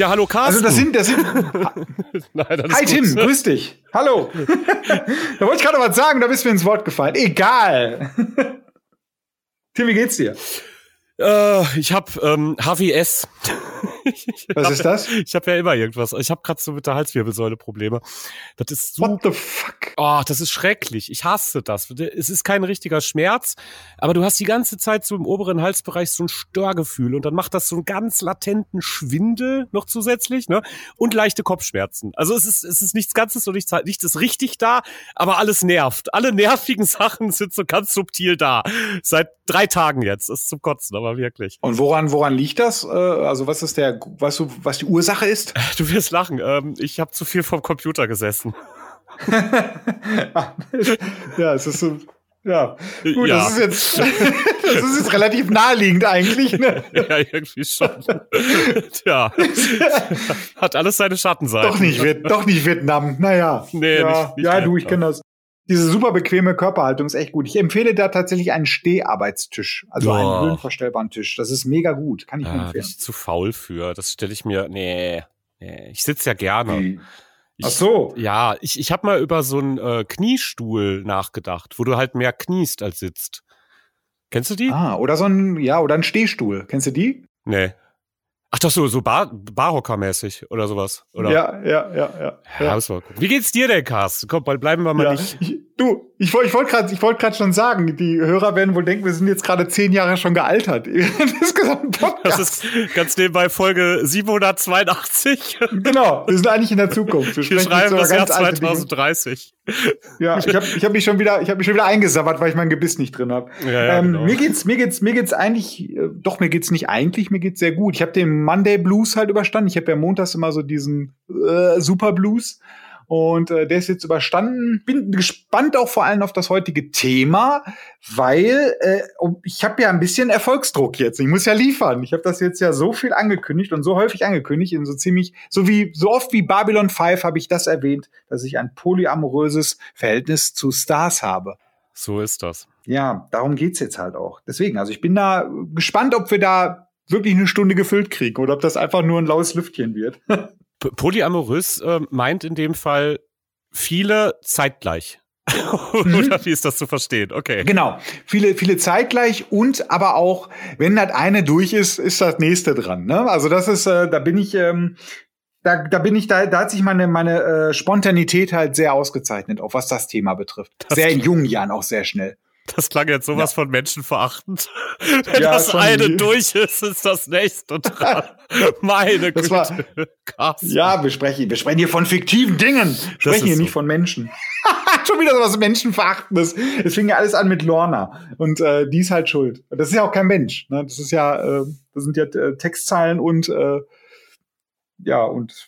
Ja, hallo Carsten. Also das sind, das sind. Nein, das ist Hi. Tim, grüß dich. Hallo. da wollte ich gerade was sagen, da bist mir ins Wort gefallen. Egal. Tim, wie geht's dir? Äh, ich habe ähm, HWS. Was hab- ist das? Ich habe ja immer irgendwas. Ich habe gerade so mit der Halswirbelsäule Probleme. Das ist so What the fuck? Oh, das ist schrecklich. Ich hasse das. Es ist kein richtiger Schmerz, aber du hast die ganze Zeit so im oberen Halsbereich so ein Störgefühl und dann macht das so einen ganz latenten Schwindel noch zusätzlich, ne? Und leichte Kopfschmerzen. Also es ist, es ist nichts Ganzes und nichts, nichts ist richtig da, aber alles nervt. Alle nervigen Sachen sind so ganz subtil da. Seit drei Tagen jetzt. Das ist zum Kotzen, aber wirklich. Und woran, woran liegt das? Äh, Also was ist der, weißt du, was die Ursache ist? Du wirst lachen. Ähm, ich habe zu viel vom Computer gesessen. ja, es ist so. Ja, gut, Ja. das ist jetzt, das ist jetzt relativ naheliegend eigentlich. Ne? Ja, irgendwie schon. ja. Hat alles seine Schattenseiten. Doch nicht, doch nicht Vietnam. Naja. Nee, ja, nicht- nicht ja du, ich kenne das. Diese super bequeme Körperhaltung ist echt gut. Ich empfehle da tatsächlich einen Steharbeitstisch, also einen Boah. höhenverstellbaren Tisch. Das ist mega gut, kann ich nur Ah, bin empfehlen. ich zu faul für. Das stelle ich mir. Nee. nee. Ich sitze ja gerne. Wie? Ich, Ach so. Ja, ich, ich habe mal über so einen äh, Kniestuhl nachgedacht, wo du halt mehr kniest als sitzt. Kennst du die? Ah, oder so ein, ja, oder ein Stehstuhl. Kennst du die? Nee. Ach doch, so, so Bar Barhocker-mäßig oder sowas. Oder? Ja, ja, ja, ja. Ja, gucken. Wie geht's dir denn, Carsten? Komm, bald bleiben wir mal Ja, nicht. Ich, du, ich, woll- ich wollte gerade wollt schon sagen, die Hörer werden wohl denken, wir sind jetzt gerade zehn Jahre schon gealtert. Das Das ist ganz nebenbei Folge 782. genau, wir sind eigentlich in der Zukunft. Wir jetzt schreiben das Jahr ganz alte Dinge. 2030. Ja, ich habe ich hab mich schon wieder, ich habe mich schon wieder eingesabbert, weil ich mein Gebiss nicht drin habe. Ja, ja, ähm, genau. Mir geht's, mir geht's, mir geht's eigentlich, äh, doch mir geht's nicht eigentlich, mir geht's sehr gut. Ich habe den Monday Blues halt überstanden. Ich habe ja montags immer so diesen äh, Super Blues und äh, der ist jetzt überstanden. Bin gespannt auch vor allem auf das heutige Thema, weil äh, ich habe ja ein bisschen Erfolgsdruck jetzt. Ich muss ja liefern. Ich habe das jetzt ja so viel angekündigt und so häufig angekündigt, in so ziemlich, so wie so oft wie Babylon 5 habe ich das erwähnt, dass ich ein polyamoröses Verhältnis zu Stars habe. So ist das. Ja, darum geht's jetzt halt auch. Deswegen, also ich bin da gespannt, ob wir da wirklich eine Stunde gefüllt kriegen oder ob das einfach nur ein laues Lüftchen wird. Polyamorös äh, meint in dem Fall viele zeitgleich. Oder wie ist das zu verstehen? Okay. genau. Viele, viele zeitgleich und aber auch, wenn das eine durch ist, ist das nächste dran. Ne? Also das ist, äh, da bin ich, ähm, da, da bin ich, da, da hat sich meine, meine äh, Spontanität halt sehr ausgezeichnet, auch was das Thema betrifft. Das sehr in jungen Jahren auch sehr schnell. Das klang jetzt sowas von menschenverachtend. Wenn Ja, das eine die- durch ist, ist das nächste dran. Meine Das Güte. war-. Ja, wir sprechen, wir sprechen hier von fiktiven Dingen. Wir sprechen hier so. nicht von Menschen. Schon wieder so was Menschenverachtendes. Es fing ja alles an mit Lorna. Und äh, die ist halt schuld. Das ist ja auch kein Mensch. Ne? Das ist ja, äh, das sind ja äh, Textzeilen und äh, ja, und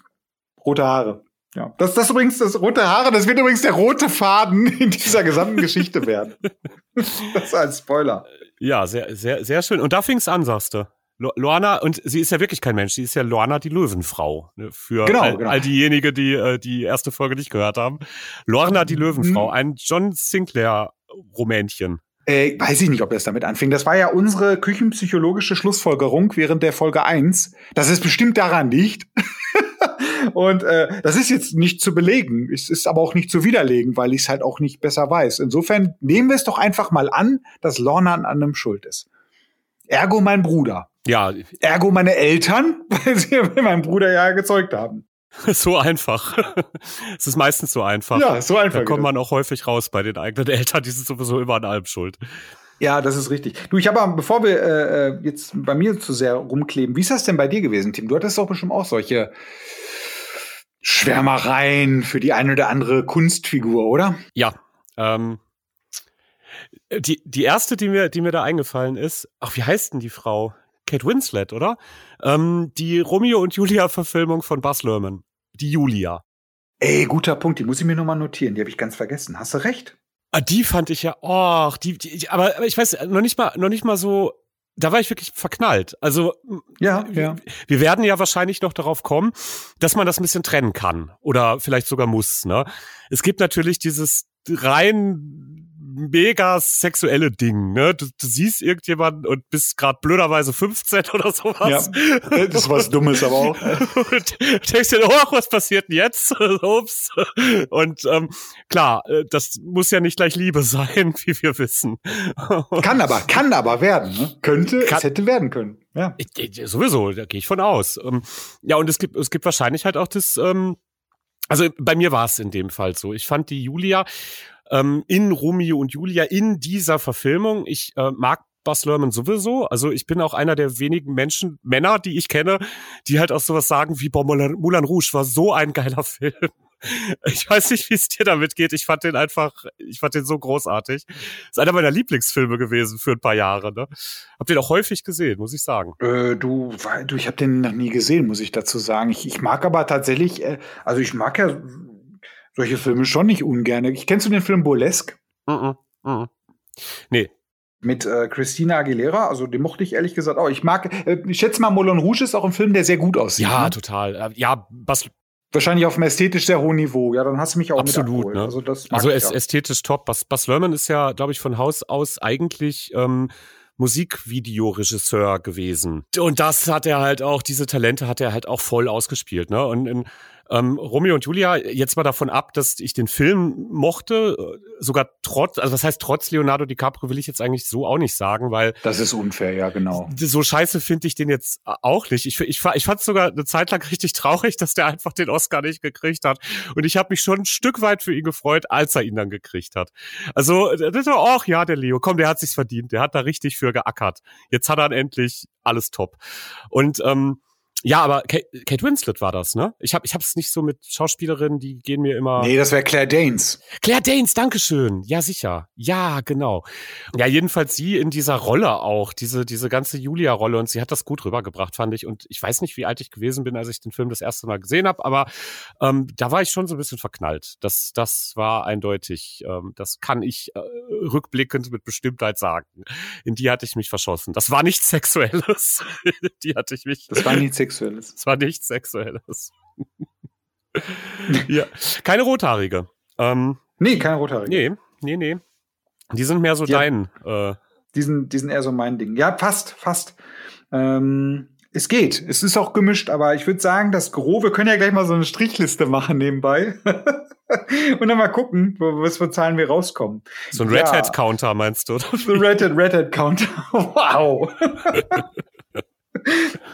rote Haare. Ja. Das, das übrigens, das rote Haare, das wird übrigens der rote Faden in dieser gesamten Geschichte werden. Das ist ein Spoiler. Ja, sehr, sehr, sehr schön. Und da fing's an, sagst du. Lo- Lorna, und sie ist ja wirklich kein Mensch, sie ist ja Lorna die Löwenfrau. Ne, für Genau, all, genau. all diejenigen, die äh, die erste Folge nicht gehört haben. Lorna die Löwenfrau, Mhm. ein John Sinclair-Rumänchen. Äh, weiß ich nicht, ob das damit anfing. Das war ja unsere küchenpsychologische Schlussfolgerung während der Folge 1, dass es bestimmt daran liegt. Und äh, das ist jetzt nicht zu belegen. Es ist aber auch nicht zu widerlegen, weil ich es halt auch nicht besser weiß. Insofern nehmen wir es doch einfach mal an, dass Lorna an allem schuld ist. Ergo mein Bruder. Ja, Ergo meine Eltern, weil sie meinen Bruder ja gezeugt haben. so einfach. es ist meistens so einfach. Ja, so einfach. Da kommt man auch häufig raus bei den eigenen Eltern, die sind sowieso immer an allem schuld. Ja, das ist richtig. Du, ich habe, aber, bevor wir äh, äh, jetzt bei mir zu sehr rumkleben, wie ist das denn bei dir gewesen, Tim? Du hattest doch bestimmt auch solche Schwärmereien für die eine oder andere Kunstfigur, oder? Ja, ähm, die, die erste, die mir, die mir da eingefallen ist, ach, wie heißt denn die Frau? Kate Winslet, oder? Ähm, die Romeo und Julia-Verfilmung von Baz Luhrmann. Die Julia. Ey, guter Punkt, die muss ich mir noch mal notieren, die habe ich ganz vergessen. Hast du recht? Ah, die fand ich ja, oh, die, die, aber, aber ich weiß, noch nicht mal, noch nicht mal so, da war ich wirklich verknallt. Also, Ja, ja. wir werden ja wahrscheinlich noch darauf kommen, dass man das ein bisschen trennen kann oder vielleicht sogar muss. Ne? Es gibt natürlich dieses rein mega sexuelle Ding, ne? Du, du siehst irgendjemanden und bist gerade blöderweise 15 oder sowas. Ja, das ist was Dummes aber auch. und denkst dir, oh, was passiert denn jetzt? Ups. Und ähm, klar, äh, das muss ja nicht gleich Liebe sein, wie wir wissen. kann aber, kann aber werden, ne? Könnte, kann, es hätte werden können. Ja. Ich, ich, sowieso, da gehe ich von aus. Ähm, ja, und es gibt, es gibt wahrscheinlich halt auch das, ähm, also bei mir war es in dem Fall so. Ich fand die Julia ähm, in Romeo und Julia in dieser Verfilmung, ich äh, mag Buzz Lerman sowieso. Also ich bin auch einer der wenigen Menschen, Männer, die ich kenne, die halt auch sowas sagen wie, boah, Moulin Rouge war so ein geiler Film. Ich weiß nicht, wie es dir damit geht. Ich fand den einfach, ich fand den so großartig. Ist einer meiner Lieblingsfilme gewesen für ein paar Jahre. Ne? Hab den auch häufig gesehen, muss ich sagen. Äh, du, du, ich habe den noch nie gesehen, muss ich dazu sagen. Ich, ich mag aber tatsächlich, äh, also ich mag ja solche Filme schon nicht ungern. Ich kennst du den Film Burlesque? Mm -mm, mm nee, mit äh, Christina Aguilera, also den mochte ich ehrlich gesagt auch. Ich mag, äh, ich schätze mal, Moulin Rouge ist auch ein Film, der sehr gut aussieht. Ja, ne? total. Äh, ja, was wahrscheinlich auf einem ästhetisch sehr hohen Niveau. Ja, dann hast du mich auch absolut. Ne? Also, das also es, ästhetisch top. Bas, Bas Lerman ist ja, glaube ich, von Haus aus eigentlich ähm, Musikvideoregisseur gewesen. Und das hat er halt auch, diese Talente hat er halt auch voll ausgespielt. Ne? Und in ähm, Romeo und Julia, jetzt mal davon ab, dass ich den Film mochte, äh, sogar trotz, also was heißt trotz Leonardo DiCaprio will ich jetzt eigentlich so auch nicht sagen, weil. Das ist unfair, ja, genau. So scheiße finde ich den jetzt auch nicht. Ich, ich, ich fand es sogar eine Zeit lang richtig traurig, dass der einfach den Oscar nicht gekriegt hat. Und ich habe mich schon ein Stück weit für ihn gefreut, als er ihn dann gekriegt hat. Also, das war, ach ja, der Leo, komm, der hat sich's verdient. Der hat da richtig für geackert. Jetzt hat er dann endlich alles top. Und ähm, ja, aber Kate, Kate Winslet war das, ne? Ich habe ich hab's nicht so mit Schauspielerinnen, die gehen mir immer. Nee, das wäre Claire Danes. Claire Danes, Dankeschön. Ja, sicher. Ja, genau. Ja, jedenfalls sie in dieser Rolle auch, diese, diese ganze Julia-Rolle und sie hat das gut rübergebracht, fand ich. Und ich weiß nicht, wie alt ich gewesen bin, als ich den Film das erste Mal gesehen habe, aber ähm, da war ich schon so ein bisschen verknallt. Das, das war eindeutig, ähm, das kann ich äh, rückblickend mit Bestimmtheit sagen. In die hatte ich mich verschossen. Das war nichts Sexuelles. die hatte ich mich. Das war nichts Sexuelles. Sexuelles. Es war nichts Sexuelles. ja. Keine Rothaarige. Ähm, nee, keine Rothaarige. Nee, nee, nee. Die sind mehr so ja. dein. Äh, die, sind, die sind eher so mein Ding. Ja, fast, fast. Ähm, es geht. Es ist auch gemischt, aber ich würde sagen, das Gros, wir können ja gleich mal so eine Strichliste machen nebenbei. Und dann mal gucken, was für Zahlen wir rauskommen. So ein Red ja. Hat Counter meinst du? So ein Red Hat, Red Hat Counter. Wow.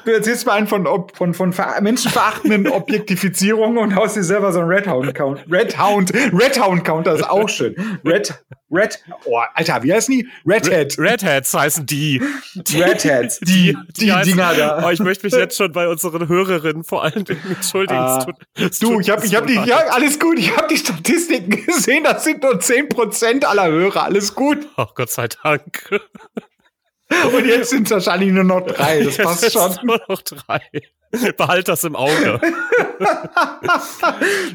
Du erzählst mal einen von, von, von menschenverachtenden Objektifizierungen und haust dir selber so einen Redhound-Count. Redhound, Redhound-Counter ist auch schön. Red, Red, oh, Alter, wie heißen die? Redhead. Redheads heißen die. die Redheads, die, die, die heißen, Dinger da. Oh, ich möchte mich jetzt schon bei unseren Hörerinnen vor allen Dingen entschuldigen. Uh, du, ich hab, ich hab die, ja, alles gut, ich hab die Statistiken gesehen, das sind nur 10% aller Hörer, alles gut. Oh, Gott sei Dank. Und jetzt sind es wahrscheinlich nur noch drei. Das jetzt passt schon. Nur noch drei. Behalt das im Auge.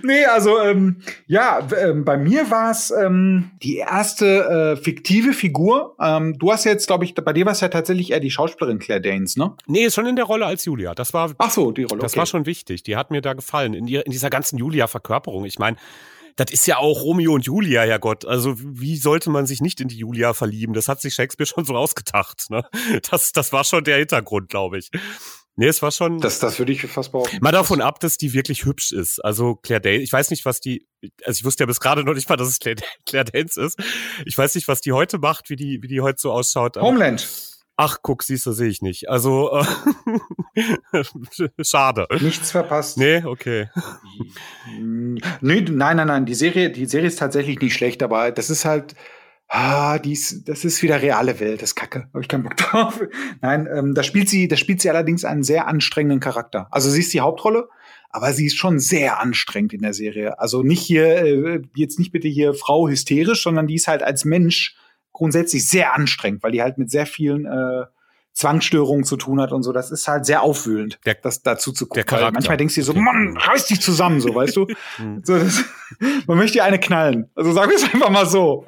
nee, also ähm, ja, ähm, bei mir war es ähm, die erste äh, fiktive Figur. Ähm, du hast jetzt, glaube ich, bei dir war es ja tatsächlich eher die Schauspielerin Claire Danes, ne? Nee, ist schon in der Rolle als Julia. Das war. Ach so, die Rolle. Das okay. war schon wichtig. Die hat mir da gefallen in, ihr, in dieser ganzen Julia-Verkörperung. Ich meine, das ist ja auch Romeo und Julia, Herrgott. Also wie sollte man sich nicht in die Julia verlieben? Das hat sich Shakespeare schon so ausgedacht. Ne? Das, das war schon der Hintergrund, glaube ich. Nee, es war schon. Das, das würde ich fast behaupten. Mal davon ab, dass die wirklich hübsch ist. Also Claire Danes, ich weiß nicht, was die, also ich wusste ja bis gerade noch nicht mal, dass es Claire, Claire Danes ist. Ich weiß nicht, was die heute macht, wie die, wie die heute so ausschaut. Homeland. Ach, guck, siehst du, sehe ich nicht. Also äh, schade. Nichts verpasst. Nee, okay. Nee, nein, nein, nein. Die Serie, die Serie ist tatsächlich nicht schlecht, aber das ist halt, ah, dies, das ist wieder reale Welt. Das ist Kacke. Habe ich keinen Bock drauf. Nein, ähm, da spielt sie, da spielt sie allerdings einen sehr anstrengenden Charakter. Also sie ist die Hauptrolle, aber sie ist schon sehr anstrengend in der Serie. Also nicht hier, äh, jetzt nicht bitte hier Frau hysterisch, sondern die ist halt als Mensch grundsätzlich sehr anstrengend, weil die halt mit sehr vielen äh, Zwangsstörungen zu tun hat und so. Das ist halt sehr aufwühlend, der, das dazu zu gucken. Der Charakter. manchmal denkst du dir so, Mann, reiß dich zusammen, so, weißt du? Hm. so, das, man möchte dir eine knallen. Also sagen wir es einfach mal so.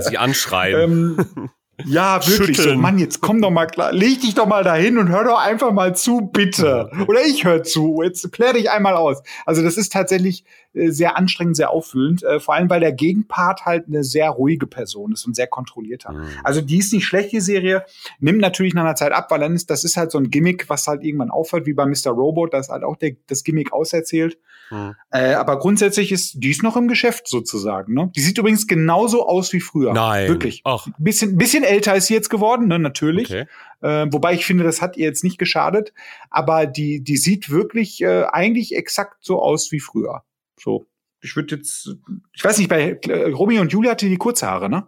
Sie anschreien. ähm, Ja, wirklich Schütteln. so. Mann, jetzt komm doch mal klar. Leg dich doch mal dahin und hör doch einfach mal zu, bitte. Oder ich hör zu. Jetzt klär dich einmal aus. Also das ist tatsächlich äh, sehr anstrengend, sehr auffüllend. Äh, vor allem, weil der Gegenpart halt eine sehr ruhige Person ist und sehr kontrollierter. Mhm. Also die ist nicht schlecht, die Serie. Nimmt natürlich nach einer Zeit ab, weil dann ist, das ist halt so ein Gimmick, was halt irgendwann aufhört, wie bei Mr. Robot. Da ist halt auch der, das Gimmick auserzählt. Mhm. Äh, aber grundsätzlich ist die ist noch im Geschäft sozusagen. Ne? Die sieht übrigens genauso aus wie früher. Nein. Wirklich. Ach, Bisschen, bisschen älter ist sie jetzt geworden, ne, natürlich. okay. Äh, wobei ich finde, das hat ihr jetzt nicht geschadet. Aber die, die sieht wirklich äh, eigentlich exakt so aus wie früher. So. Ich würde jetzt, ich weiß nicht, bei äh, Romeo und Julia hatte die kurze Haare, ne?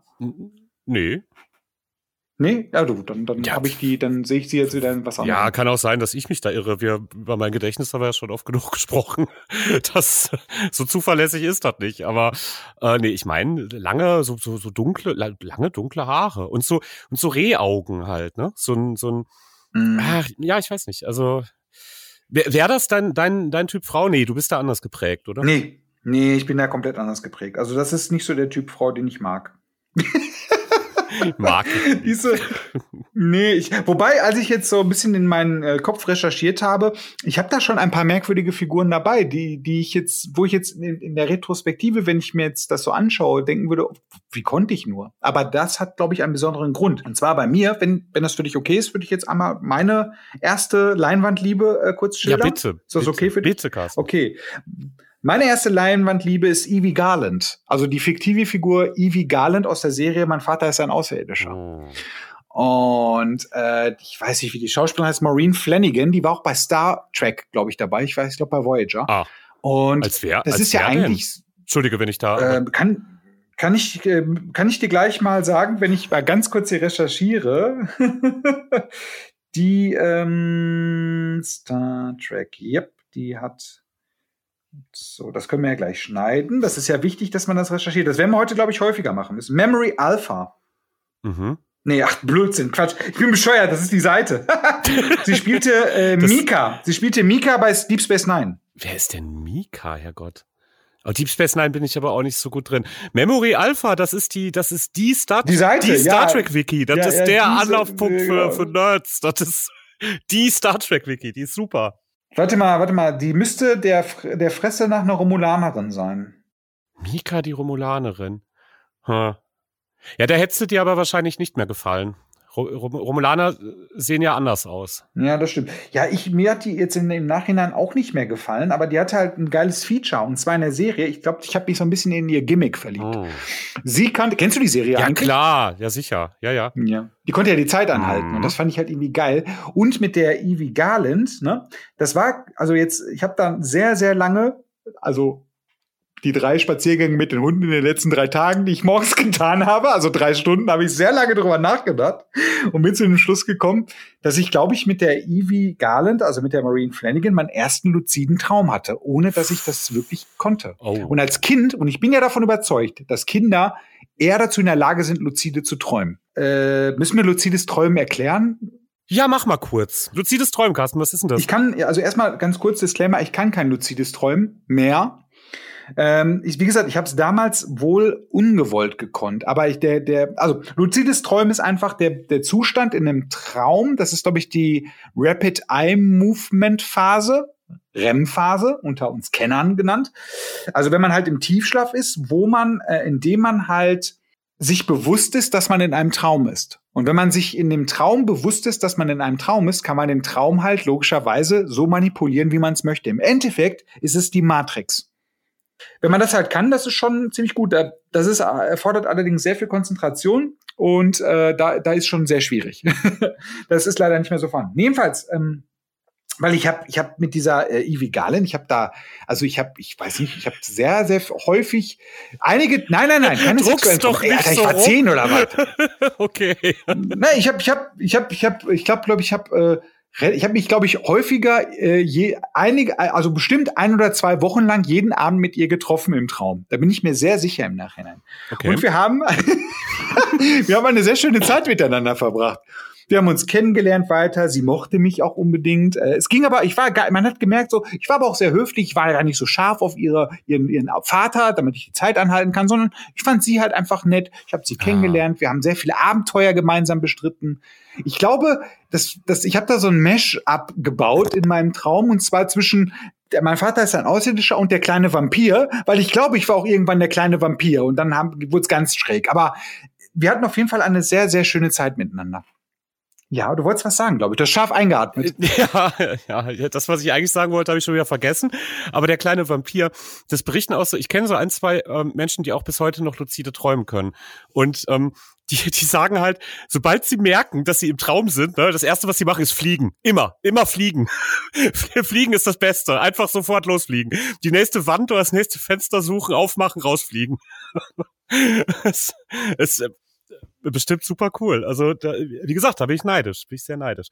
Nee. Nee? Ja, du, dann, dann Ja. habe ich die, dann sehe ich sie jetzt wieder in was anderes. Ja, kann auch sein, dass ich mich da irre. Wir, über mein Gedächtnis haben wir ja schon oft genug gesprochen. Das, so zuverlässig ist das nicht. Aber äh, nee, ich meine, lange, so, so, so dunkle, la- lange dunkle Haare und so, und so Rehaugen halt, ne? So ein, so ein, Mhm. ach, ja, ich weiß nicht. Also, wäre wär das dein, dein, dein Typ Frau? Nee, du bist da anders geprägt, oder? Nee, nee, ich bin da komplett anders geprägt. Also das ist nicht so der Typ Frau, den ich mag. Mag ich. Diese, nee, ich, wobei, als ich jetzt so ein bisschen in meinen äh, Kopf recherchiert habe, ich habe da schon ein paar merkwürdige Figuren dabei, die, die ich jetzt, wo ich jetzt in, in der Retrospektive, wenn ich mir jetzt das so anschaue, denken würde, wie konnte ich nur? Aber das hat, glaube ich, einen besonderen Grund. Und zwar bei mir, wenn, wenn das für dich okay ist, würde ich jetzt einmal meine erste Leinwandliebe äh, kurz Ja, schildern. bitte. Ist das bitte, okay für dich? Bitte, Carsten. Okay. Meine erste Leinwandliebe ist Evie Garland. Also die fiktive Figur Evie Garland aus der Serie Mein Vater ist ein Außerirdischer. Oh. Und äh, ich weiß nicht, wie die Schauspielerin heißt, Maureen Flanagan, die war auch bei Star Trek, glaube ich, dabei. Ich weiß, ich glaube bei Voyager. Ah, Und als wer? das als ist ja denn? eigentlich, Entschuldige, wenn ich da. äh, kann, kann, ich, äh, kann ich dir gleich mal sagen, wenn ich mal ganz kurz hier recherchiere. die ähm, Star Trek, yep, die hat. So, das können wir ja gleich schneiden. Das ist ja wichtig, dass man das recherchiert. Das werden wir heute, glaube ich, häufiger machen müssen. Memory Alpha. mhm. Nee, ach, Blödsinn, Quatsch. Ich bin bescheuert, das ist die Seite. sie spielte äh, Mika. Sie spielte Mika bei Deep Space Nine. Wer ist denn Mika, Herrgott? Oh, Deep Space Nine bin ich aber auch nicht so gut drin. Memory Alpha, das ist die, das ist die Star, Die Seite, die Star ja. Trek Wiki. Das Ja, ist ja, der diese- Anlaufpunkt für, genau. für Nerds. Das ist die Star Trek Wiki. Die ist super. Warte mal, warte mal. Die müsste der, der Fresse nach einer Romulanerin sein. Mika, die Romulanerin. Hm. Ja, da hättest du dir aber wahrscheinlich nicht mehr gefallen. Ro Rom Romulaner sehen ja anders aus. Ja, das stimmt. Ja, ich, mir hat die jetzt in, im Nachhinein auch nicht mehr gefallen, aber die hatte halt ein geiles Feature und zwar in der Serie. Ich glaube, ich habe mich so ein bisschen in ihr Gimmick verliebt. Oh. Sie kannte, kennst du die Serie Ja, eigentlich? klar. Ja, sicher. Ja, ja. Ja. Die konnte ja die Zeit anhalten Mhm. und das fand ich halt irgendwie geil. Und mit der Evie Garland, ne, das war, also jetzt, ich habe da sehr, sehr lange, also die drei Spaziergänge mit den Hunden in den letzten drei Tagen, die ich morgens getan habe, also drei Stunden, habe ich sehr lange drüber nachgedacht und bin zu dem Schluss gekommen, dass ich, glaube ich, mit der Evie Garland, also mit der Maureen Flanagan, meinen ersten luziden Traum hatte, ohne dass ich das wirklich konnte. Oh. Und als Kind, und ich bin ja davon überzeugt, dass Kinder eher dazu in der Lage sind, luzide zu träumen. Äh, müssen wir luzides Träumen erklären? Ja, mach mal kurz. Luzides Träumen, Carsten, was ist denn das? Ich kann, also erstmal ganz kurz Disclaimer, ich kann kein luzides Träumen mehr. Ähm, ich, wie gesagt, ich habe es damals wohl ungewollt gekonnt, aber ich, der, der, also luzides Träumen ist einfach der, der Zustand in einem Traum. Das ist, glaube ich, die Rapid Eye Movement Phase. REM-Phase, unter uns Kennern genannt. Also wenn man halt im Tiefschlaf ist, wo man, äh, indem man halt sich bewusst ist, dass man in einem Traum ist. Und wenn man sich in dem Traum bewusst ist, dass man in einem Traum ist, kann man den Traum halt logischerweise so manipulieren, wie man es möchte. Im Endeffekt ist es die Matrix. Wenn man das halt kann, das ist schon ziemlich gut. Da- Das ist, erfordert allerdings sehr viel Konzentration und äh, da, da ist schon sehr schwierig. das ist leider nicht mehr so vorhanden. Jedenfalls, ähm, weil ich habe ich hab mit dieser äh, Ivy Galen, ich habe da, also ich habe, ich weiß nicht, ich habe sehr, sehr häufig einige, nein, nein, nein, keine Druck's sexuellen doch Ey, Alter, ich so war zehn oder was? okay. Nein, ich habe, ich habe, ich habe, ich habe, ich glaube, glaube ich, habe, äh, ich habe mich, glaube ich, häufiger äh, je einige, also bestimmt ein oder zwei Wochen lang jeden Abend mit ihr getroffen im Traum. Da bin ich mir sehr sicher im Nachhinein. okay. Und wir haben, wir haben eine sehr schöne Zeit miteinander verbracht. Wir haben uns kennengelernt weiter. Sie mochte mich auch unbedingt. Äh, es ging aber, ich war, man hat gemerkt, so, ich war aber auch sehr höflich. Ich war gar nicht so scharf auf ihre, ihren, ihren Vater, damit ich die Zeit anhalten kann, sondern ich fand sie halt einfach nett. Ich habe sie ah. kennengelernt. Wir haben sehr viele Abenteuer gemeinsam bestritten. Ich glaube, dass, dass ich habe da so ein Mesh abgebaut in meinem Traum und zwar zwischen der, mein Vater ist ein Außerirdischer und der kleine Vampir, weil ich glaube, ich war auch irgendwann der kleine Vampir und dann wurde es ganz schräg. Aber wir hatten auf jeden Fall eine sehr, sehr schöne Zeit miteinander. Ja, du wolltest was sagen, glaube ich. Das scharf eingeatmet. Ja, ja, das, was ich eigentlich sagen wollte, habe ich schon wieder vergessen. Aber der kleine Vampir, das berichten auch so, ich kenne so ein, zwei ähm, Menschen, die auch bis heute noch luzide träumen können. Und ähm, die, die sagen halt, sobald sie merken, dass sie im Traum sind, ne, das erste, was sie machen, ist fliegen. Immer, immer fliegen. fliegen ist das Beste. Einfach sofort losfliegen. Die nächste Wand oder das nächste Fenster suchen, aufmachen, rausfliegen. es, es, bestimmt super cool. Also, da, wie gesagt, da bin ich neidisch, bin ich sehr neidisch.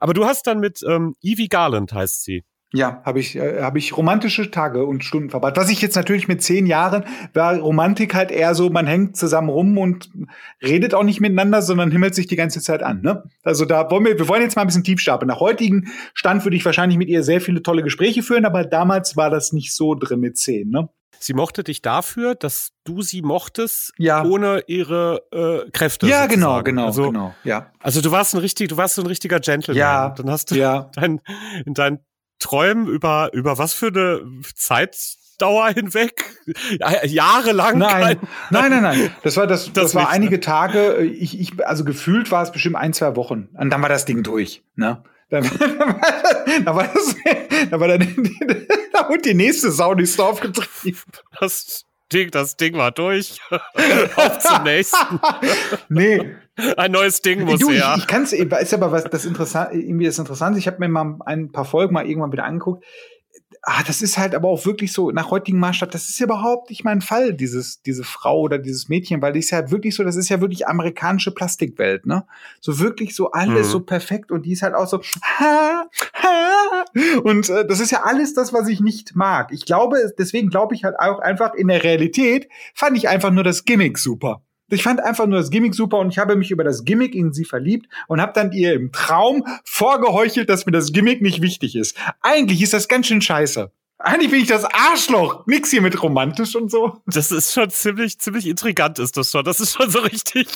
Aber du hast dann mit ähm, Evie Garland heißt sie. Ja, habe ich, äh, hab ich romantische Tage und Stunden verbracht. Was ich jetzt natürlich mit zehn Jahren war Romantik halt eher so, man hängt zusammen rum und redet auch nicht miteinander, sondern himmelt sich die ganze Zeit an. Ne? Also da wollen wir, wir wollen jetzt mal ein bisschen tief stapeln. Nach heutigen Stand würde ich wahrscheinlich mit ihr sehr viele tolle Gespräche führen, aber damals war das nicht so drin mit zehn. Ne? Sie mochte dich dafür, dass du sie mochtest, ja. ohne ihre äh, Kräfte. Ja, sozusagen. genau, genau, also, genau. Ja. Also du warst ein richtig, du warst so ein richtiger Gentleman. Ja. Dann hast du ja. dein, in deinen Träumen über über was für eine Zeitdauer hinweg, jahrelang. Nein, nein, nein, nein. Das war das. Das, das war einige Tage. Ich, ich, also gefühlt war es bestimmt ein, zwei Wochen. Und dann war das Ding durch. Ne? Dann, dann war das, dann war dann, da wurde die nächste Sau durchs Dorf getrieben. Das Ding, das Ding war durch. Auf zum nächsten. nee. Ein neues Ding muss du, her. Ich, ich kann es, ist aber was das interessant, irgendwie das Interessante. Ich habe mir mal ein paar Folgen mal irgendwann wieder angeguckt ah, das ist halt aber auch wirklich so, nach heutigem Maßstab, das ist ja überhaupt nicht mein Fall, dieses, diese Frau oder dieses Mädchen, weil die ist ja wirklich so, das ist ja wirklich amerikanische Plastikwelt, ne? So wirklich so alles mhm. so perfekt und die ist halt auch so, ha, ha. Und äh, das ist ja alles das, was ich nicht mag. Ich glaube, deswegen glaube ich halt auch einfach in der Realität fand ich einfach nur das Gimmick super. Ich fand einfach nur das Gimmick super und ich habe mich über das Gimmick in sie verliebt und habe dann ihr im Traum vorgeheuchelt, dass mir das Gimmick nicht wichtig ist. Eigentlich ist das ganz schön scheiße. Eigentlich bin ich das Arschloch. Nix hier mit romantisch und so. Das ist schon ziemlich, ziemlich intrigant ist das schon. Das ist schon so richtig.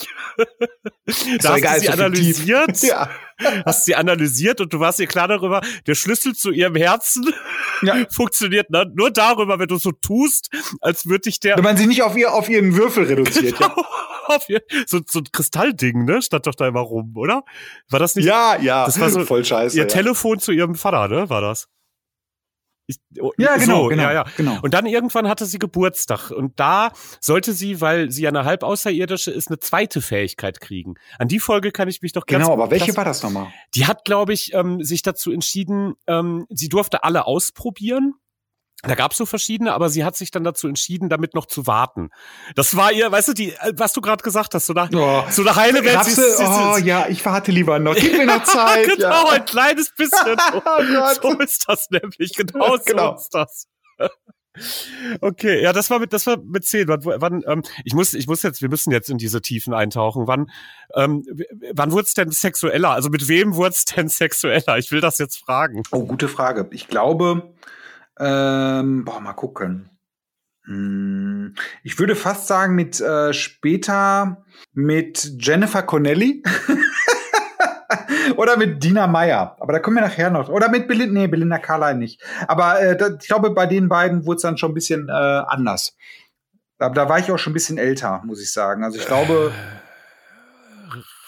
da hast egal, du sie analysiert. ja. Hast sie analysiert und du warst dir klar darüber, der Schlüssel zu ihrem Herzen ja. funktioniert ne? nur darüber, wenn du so tust, als würde ich der. Wenn man sie nicht auf ihr, auf ihren Würfel reduziert, genau. ja. Auf ihr, so, so ein Kristallding, ne? Stand doch da immer rum, oder? War das nicht? Ja, ja. Das war so voll scheiße. Ihr ja. Telefon zu ihrem Vater, ne? War das? Ich, oh, ja, genau, so, genau, ja, ja. genau. Und dann irgendwann hatte sie Geburtstag und da sollte sie, weil sie ja eine halb außerirdische ist, eine zweite Fähigkeit kriegen. An die Folge kann ich mich doch ganz Genau, aber welche war das nochmal? Die hat, glaube ich, ähm, sich dazu entschieden, ähm, sie durfte alle ausprobieren da gab's so verschiedene, aber sie hat sich dann dazu entschieden, damit noch zu warten. Das war ihr, weißt du, die, was du gerade gesagt hast, so nach, oh, so eine heile Welt. Sie, sie, oh ja, ich warte lieber noch. Gib mir noch Zeit. genau, ja. ein kleines bisschen. oh so ist das nämlich. Genau, genau. so ist das. Okay, ja, das war mit, das war mit zehn. Wann, wann ähm, ich muss, ich muss jetzt, wir müssen jetzt in diese Tiefen eintauchen. Wann, ähm, wann wurde es denn sexueller? Also mit wem wurde es denn sexueller? Ich will das jetzt fragen. Oh, gute Frage. Ich glaube, ähm, boah, mal gucken. Hm, ich würde fast sagen, mit äh, später mit Jennifer Connelly. Oder mit Dina Meyer. Aber da kommen wir nachher noch. Oder mit Belinda, nee, Belinda Carlyle nicht. Aber äh, da, ich glaube, bei den beiden wurde es dann schon ein bisschen äh, anders. Da, da war ich auch schon ein bisschen älter, muss ich sagen. Also ich glaube.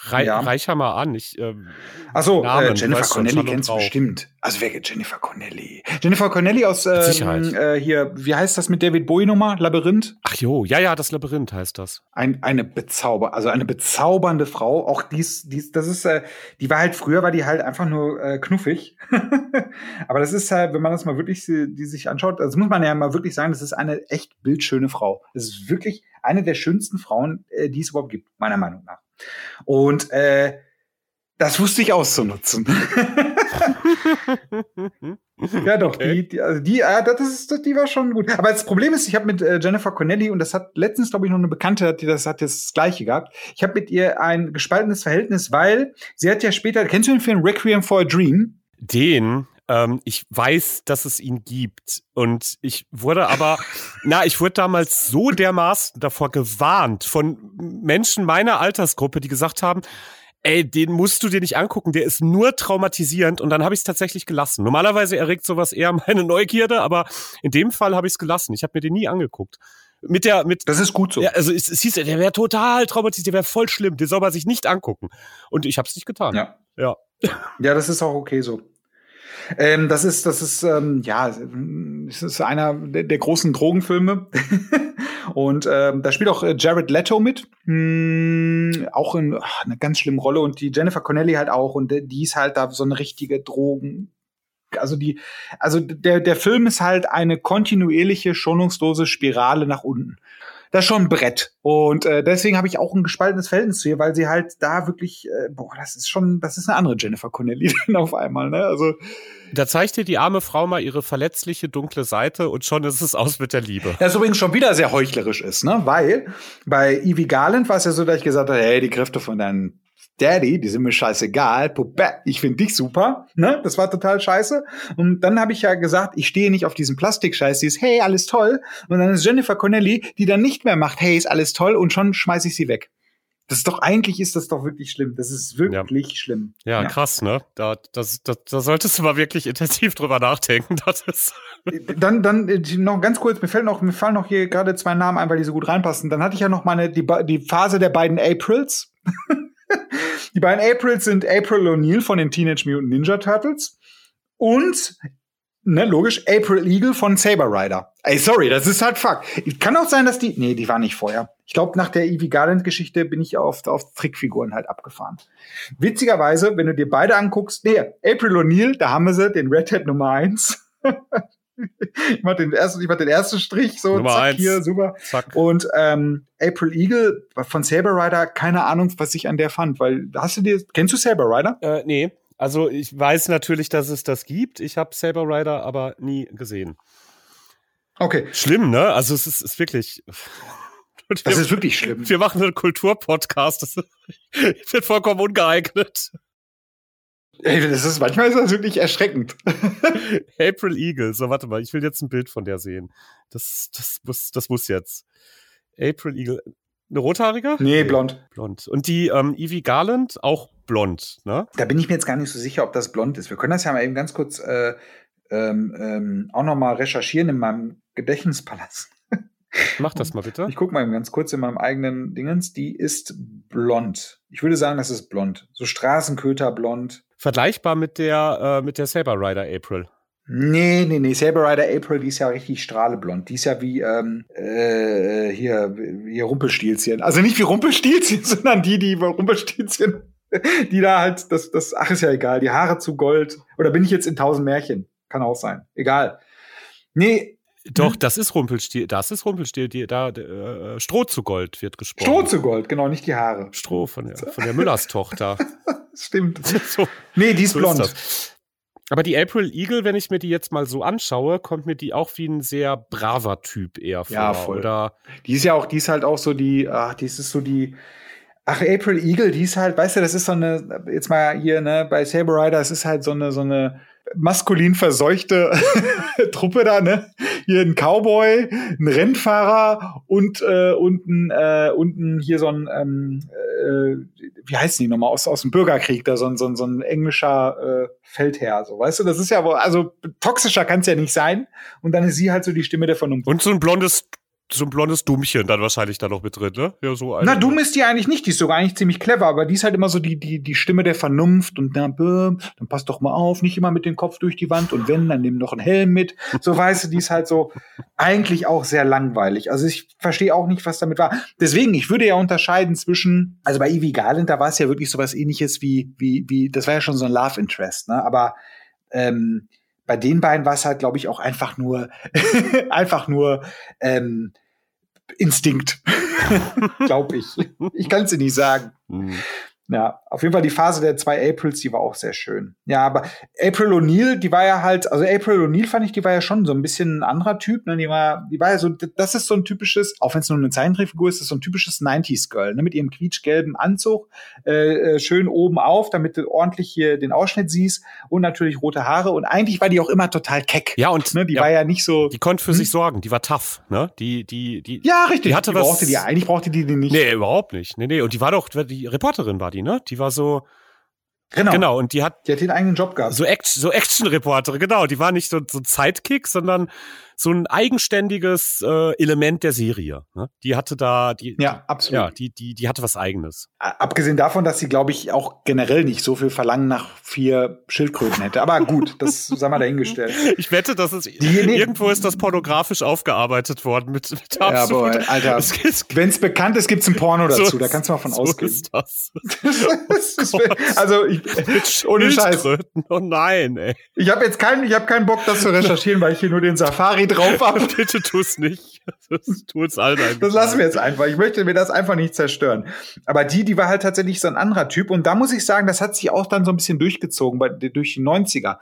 Äh Rei ja. Reich mal an. Ich, ähm, Achso, äh, Jennifer Connelly kennst du bestimmt. Also wer Jennifer Connelly? Jennifer Connelly aus ähm, äh, hier, wie heißt das mit David Bowie Nummer? Labyrinth? Ach jo, ja, ja, das Labyrinth heißt das. Ein, eine bezauber, also eine bezaubernde Frau. Auch dies, dies, das ist, äh, die war halt früher, war die halt einfach nur äh, knuffig. Aber das ist halt, wenn man das mal wirklich die sich anschaut, das muss man ja mal wirklich sagen, das ist eine echt bildschöne Frau. Das ist wirklich eine der schönsten Frauen, äh, die es überhaupt gibt, meiner Meinung nach. Und äh, das wusste ich auszunutzen. ja, doch, okay. die, die, also die, äh, das ist, die war schon gut. Aber das Problem ist, ich habe mit äh, Jennifer Connelly, und das hat letztens, glaube ich, noch eine Bekannte, die das hat das Gleiche gehabt. Ich habe mit ihr ein gespaltenes Verhältnis, weil sie hat ja später, kennst du den Film Requiem for a Dream? Den, ähm, ich weiß, dass es ihn gibt. Und ich wurde aber, na, ich wurde damals so dermaßen davor gewarnt von Menschen meiner Altersgruppe, die gesagt haben, ey, den musst du dir nicht angucken, der ist nur traumatisierend und dann habe ich es tatsächlich gelassen. Normalerweise erregt sowas eher meine Neugierde, aber in dem Fall habe ich es gelassen. Ich habe mir den nie angeguckt. Mit der, mit. Das ist gut so. Ja, also es, es hieß, der wäre total traumatisiert, der wäre voll schlimm, den soll man sich nicht angucken. Und ich habe es nicht getan. Ja. Ja. Ja, das ist auch okay so. Ähm, das ist, das ist, ähm, ja, es ist einer der, der großen Drogenfilme. und ähm, da spielt auch äh, Jared Leto mit. Hm, auch in ach, eine ganz schlimme Rolle. Und die Jennifer Connelly halt auch. Und die ist halt da so eine richtige Drogen. Also die, also der, der Film ist halt eine kontinuierliche, schonungslose Spirale nach unten das ist schon ein Brett. Und äh, deswegen habe ich auch ein gespaltenes Verhältnis zu ihr, weil sie halt da wirklich, äh, boah, das ist schon, das ist eine andere Jennifer Connelly dann auf einmal, ne? Also da zeigt dir die arme Frau mal ihre verletzliche dunkle Seite und schon ist es aus mit der Liebe. Das übrigens schon wieder sehr heuchlerisch ist, ne? Weil bei Evie Garland war es ja so, dass ich gesagt habe, hey, die Kräfte von deinen Daddy, die sind mir scheißegal, Puppe, ich finde dich super, ne? Das war total scheiße. Und dann habe ich ja gesagt, ich stehe nicht auf diesen Plastikscheiß, die ist, hey, alles toll. Und dann ist Jennifer Connelly, die dann nicht mehr macht, hey, ist alles toll und schon schmeiß ich sie weg. Das ist doch, eigentlich ist das doch wirklich schlimm. Das ist wirklich ja. schlimm. Ja, ja, krass, ne? Da, das, das, da solltest du mal wirklich intensiv drüber nachdenken. Das ist dann, dann äh, noch ganz kurz, mir fällt noch, mir fallen noch hier gerade zwei Namen ein, weil die so gut reinpassen. Dann hatte ich ja noch meine, die, die Phase der beiden Aprils. Die beiden Aprils sind April O'Neil von den Teenage Mutant Ninja Turtles und ne, logisch, April Eagle von Saber Rider. Ey, sorry, das ist halt fuck. Kann auch sein, dass die. Nee, die war nicht vorher. Ich glaube, nach der Evie Garland-Geschichte bin ich auf, auf Trickfiguren halt abgefahren. Witzigerweise, wenn du dir beide anguckst, nee, April O'Neil, da haben wir sie, den Red Hat Nummer eins. ich mach den ersten, ich mach den ersten Strich so, Nummer zack, eins. hier, super. Zack. Und ähm, April Eagle von Saber Rider, keine Ahnung, was ich an der fand, weil hast du dir, kennst du Saber Rider? Äh, nee. Also ich weiß natürlich, dass es das gibt. Ich habe Saber Rider aber nie gesehen. Okay. Schlimm, ne? Also es ist, ist wirklich. das wir, ist wirklich schlimm. Wir machen einen Kulturpodcast. Das wird vollkommen ungeeignet. Ey, das ist manchmal ist das wirklich erschreckend. April Eagle. So, warte mal, ich will jetzt ein Bild von der sehen. Das, das muss, das muss jetzt. April Eagle. Eine rothaarige? Nee, blond. Blond. Und die ähm, Evie Garland auch blond, ne? Da bin ich mir jetzt gar nicht so sicher, ob das blond ist. Wir können das ja mal eben ganz kurz äh, ähm, ähm, auch noch mal recherchieren in meinem Gedächtnispalast. Mach das mal bitte. Ich gucke mal ganz kurz in meinem eigenen Dingens. Die ist blond. Ich würde sagen, das ist blond. So Straßenköter blond. Vergleichbar mit der, äh, mit der Saber Rider April. Nee, nee, nee. Saber Rider April, die ist ja richtig strahleblond. Die ist ja wie ähm, äh, hier, hier Rumpelstilzchen. Also nicht wie Rumpelstilzchen, sondern die, die Rumpelstilzchen, die da halt, das, das, ach, ist ja egal, die Haare zu Gold. Oder bin ich jetzt in tausend Märchen? Kann auch sein. Egal. Nee. Doch, hm? das ist Rumpelstil, das ist Rumpelstil, die, da, äh, Stroh zu Gold wird gesprochen. Stroh zu Gold, genau, nicht die Haare. Stroh von der, von der Müllers Tochter. Stimmt. so, nee, die ist so blond. Ist aber die April Eagle, wenn ich mir die jetzt mal so anschaue, kommt mir die auch wie ein sehr braver Typ eher vor. Ja, voll. Oder die ist ja auch, die ist halt auch so die, ach, die ist so die, ach, April Eagle, die ist halt, weißt du, das ist so eine, jetzt mal hier, ne, bei Saber Rider, es ist halt so eine, so eine, maskulin verseuchte Truppe da, ne? Hier ein Cowboy, ein Rennfahrer und äh, und ein, äh, und ein hier so ein ähm, äh, wie heißen die nochmal aus aus dem Bürgerkrieg da so ein so ein, so ein englischer äh, Feldherr, so weißt du, das ist ja wohl also toxischer kann es ja nicht sein und dann ist sie halt so die Stimme der Vernunft. Und so ein blondes so ein blondes Dummchen dann wahrscheinlich da noch mit drin, ne? Ja, so Na, dumm ist die eigentlich nicht, die ist sogar eigentlich ziemlich clever, aber die ist halt immer so die, die, die Stimme der Vernunft und dann, dann passt doch mal auf, nicht immer mit dem Kopf durch die Wand und wenn, dann nimm noch einen Helm mit. So weißt du, die ist halt so eigentlich auch sehr langweilig. Also ich verstehe auch nicht, was damit war. Deswegen, ich würde ja unterscheiden zwischen, also bei Evie Garland, da war es ja wirklich so was ähnliches wie, wie, wie, das war ja schon so ein Love Interest, ne? Aber ähm, bei den beiden war es halt, glaube ich, auch einfach nur, einfach nur ähm, Instinkt, glaube ich. Ich kann es dir nicht sagen. Mhm. Ja, auf jeden Fall die Phase der zwei Aprils, die war auch sehr schön. Ja, aber April O'Neil, die war ja halt, also April O'Neil fand ich, die war ja schon so ein bisschen ein anderer Typ, ne? Die war, die war ja so, das ist so ein typisches, auch wenn es nur eine Zeichentrickfigur ist, ist so ein typisches 90s Girl, ne? Mit ihrem quietschgelben Anzug, äh, äh, schön oben auf, damit du ordentlich hier den Ausschnitt siehst und natürlich rote Haare und eigentlich war die auch immer total keck. Ja, und ne? Die ja, war ja nicht so. Die konnte für hm? sich sorgen, die war tough, ne? Die, die, die. Ja, richtig. Die hatte die was. Brauchte die, eigentlich brauchte die die nicht. Nee, überhaupt nicht. Nee, nee. Und die war doch, die Reporterin war die, ne? Die war so, Genau. Genau, und die hat. Die hat den eigenen Job gehabt. So, Action, so Action-Reporterin, genau. Die war nicht so, so Sidekick, sondern so ein eigenständiges äh, Element der Serie. Ne? Die hatte da, die, ja, absolut. Ja, die, die, die hatte was Eigenes. Abgesehen davon, dass sie, glaube ich, auch generell nicht so viel Verlangen nach vier Schildkröten hätte. Aber gut, das sagen wir dahingestellt. Ich wette, dass es irgendwo ist das pornografisch aufgearbeitet worden mit, mit ja, aber, Alter, wenn es bekannt ist, gibt's ein Porno dazu. So, da kannst du mal von so ausgehen. Ist das. also ich, ohne Scheiß. Oh nein, ey. Ich habe jetzt keinen, ich habe keinen Bock, das zu recherchieren, weil ich hier nur den Safari drauf habe. Bitte tu's nicht. Das tut's allen einfach. Das lassen wir jetzt einfach. Ich möchte mir das einfach nicht zerstören. Aber die, die war halt tatsächlich so ein anderer Typ. Und da muss ich sagen, das hat sich auch dann so ein bisschen durchgezogen bei, durch die 90er.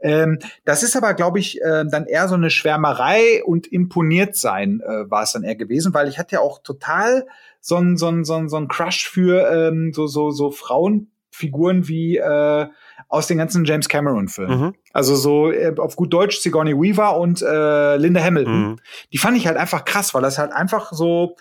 Ähm, das ist aber, glaube ich, äh, dann eher so eine Schwärmerei und imponiert sein äh, war es dann eher gewesen, weil ich hatte ja auch total so ein so ein so ein, so ein Crush für ähm, so so so Frauenfiguren wie äh, aus den ganzen James Cameron-Filmen. Mhm. Also so äh, auf gut Deutsch Sigourney Weaver und äh, Linda Hamilton. Mhm. Die fand ich halt einfach krass, weil das halt einfach so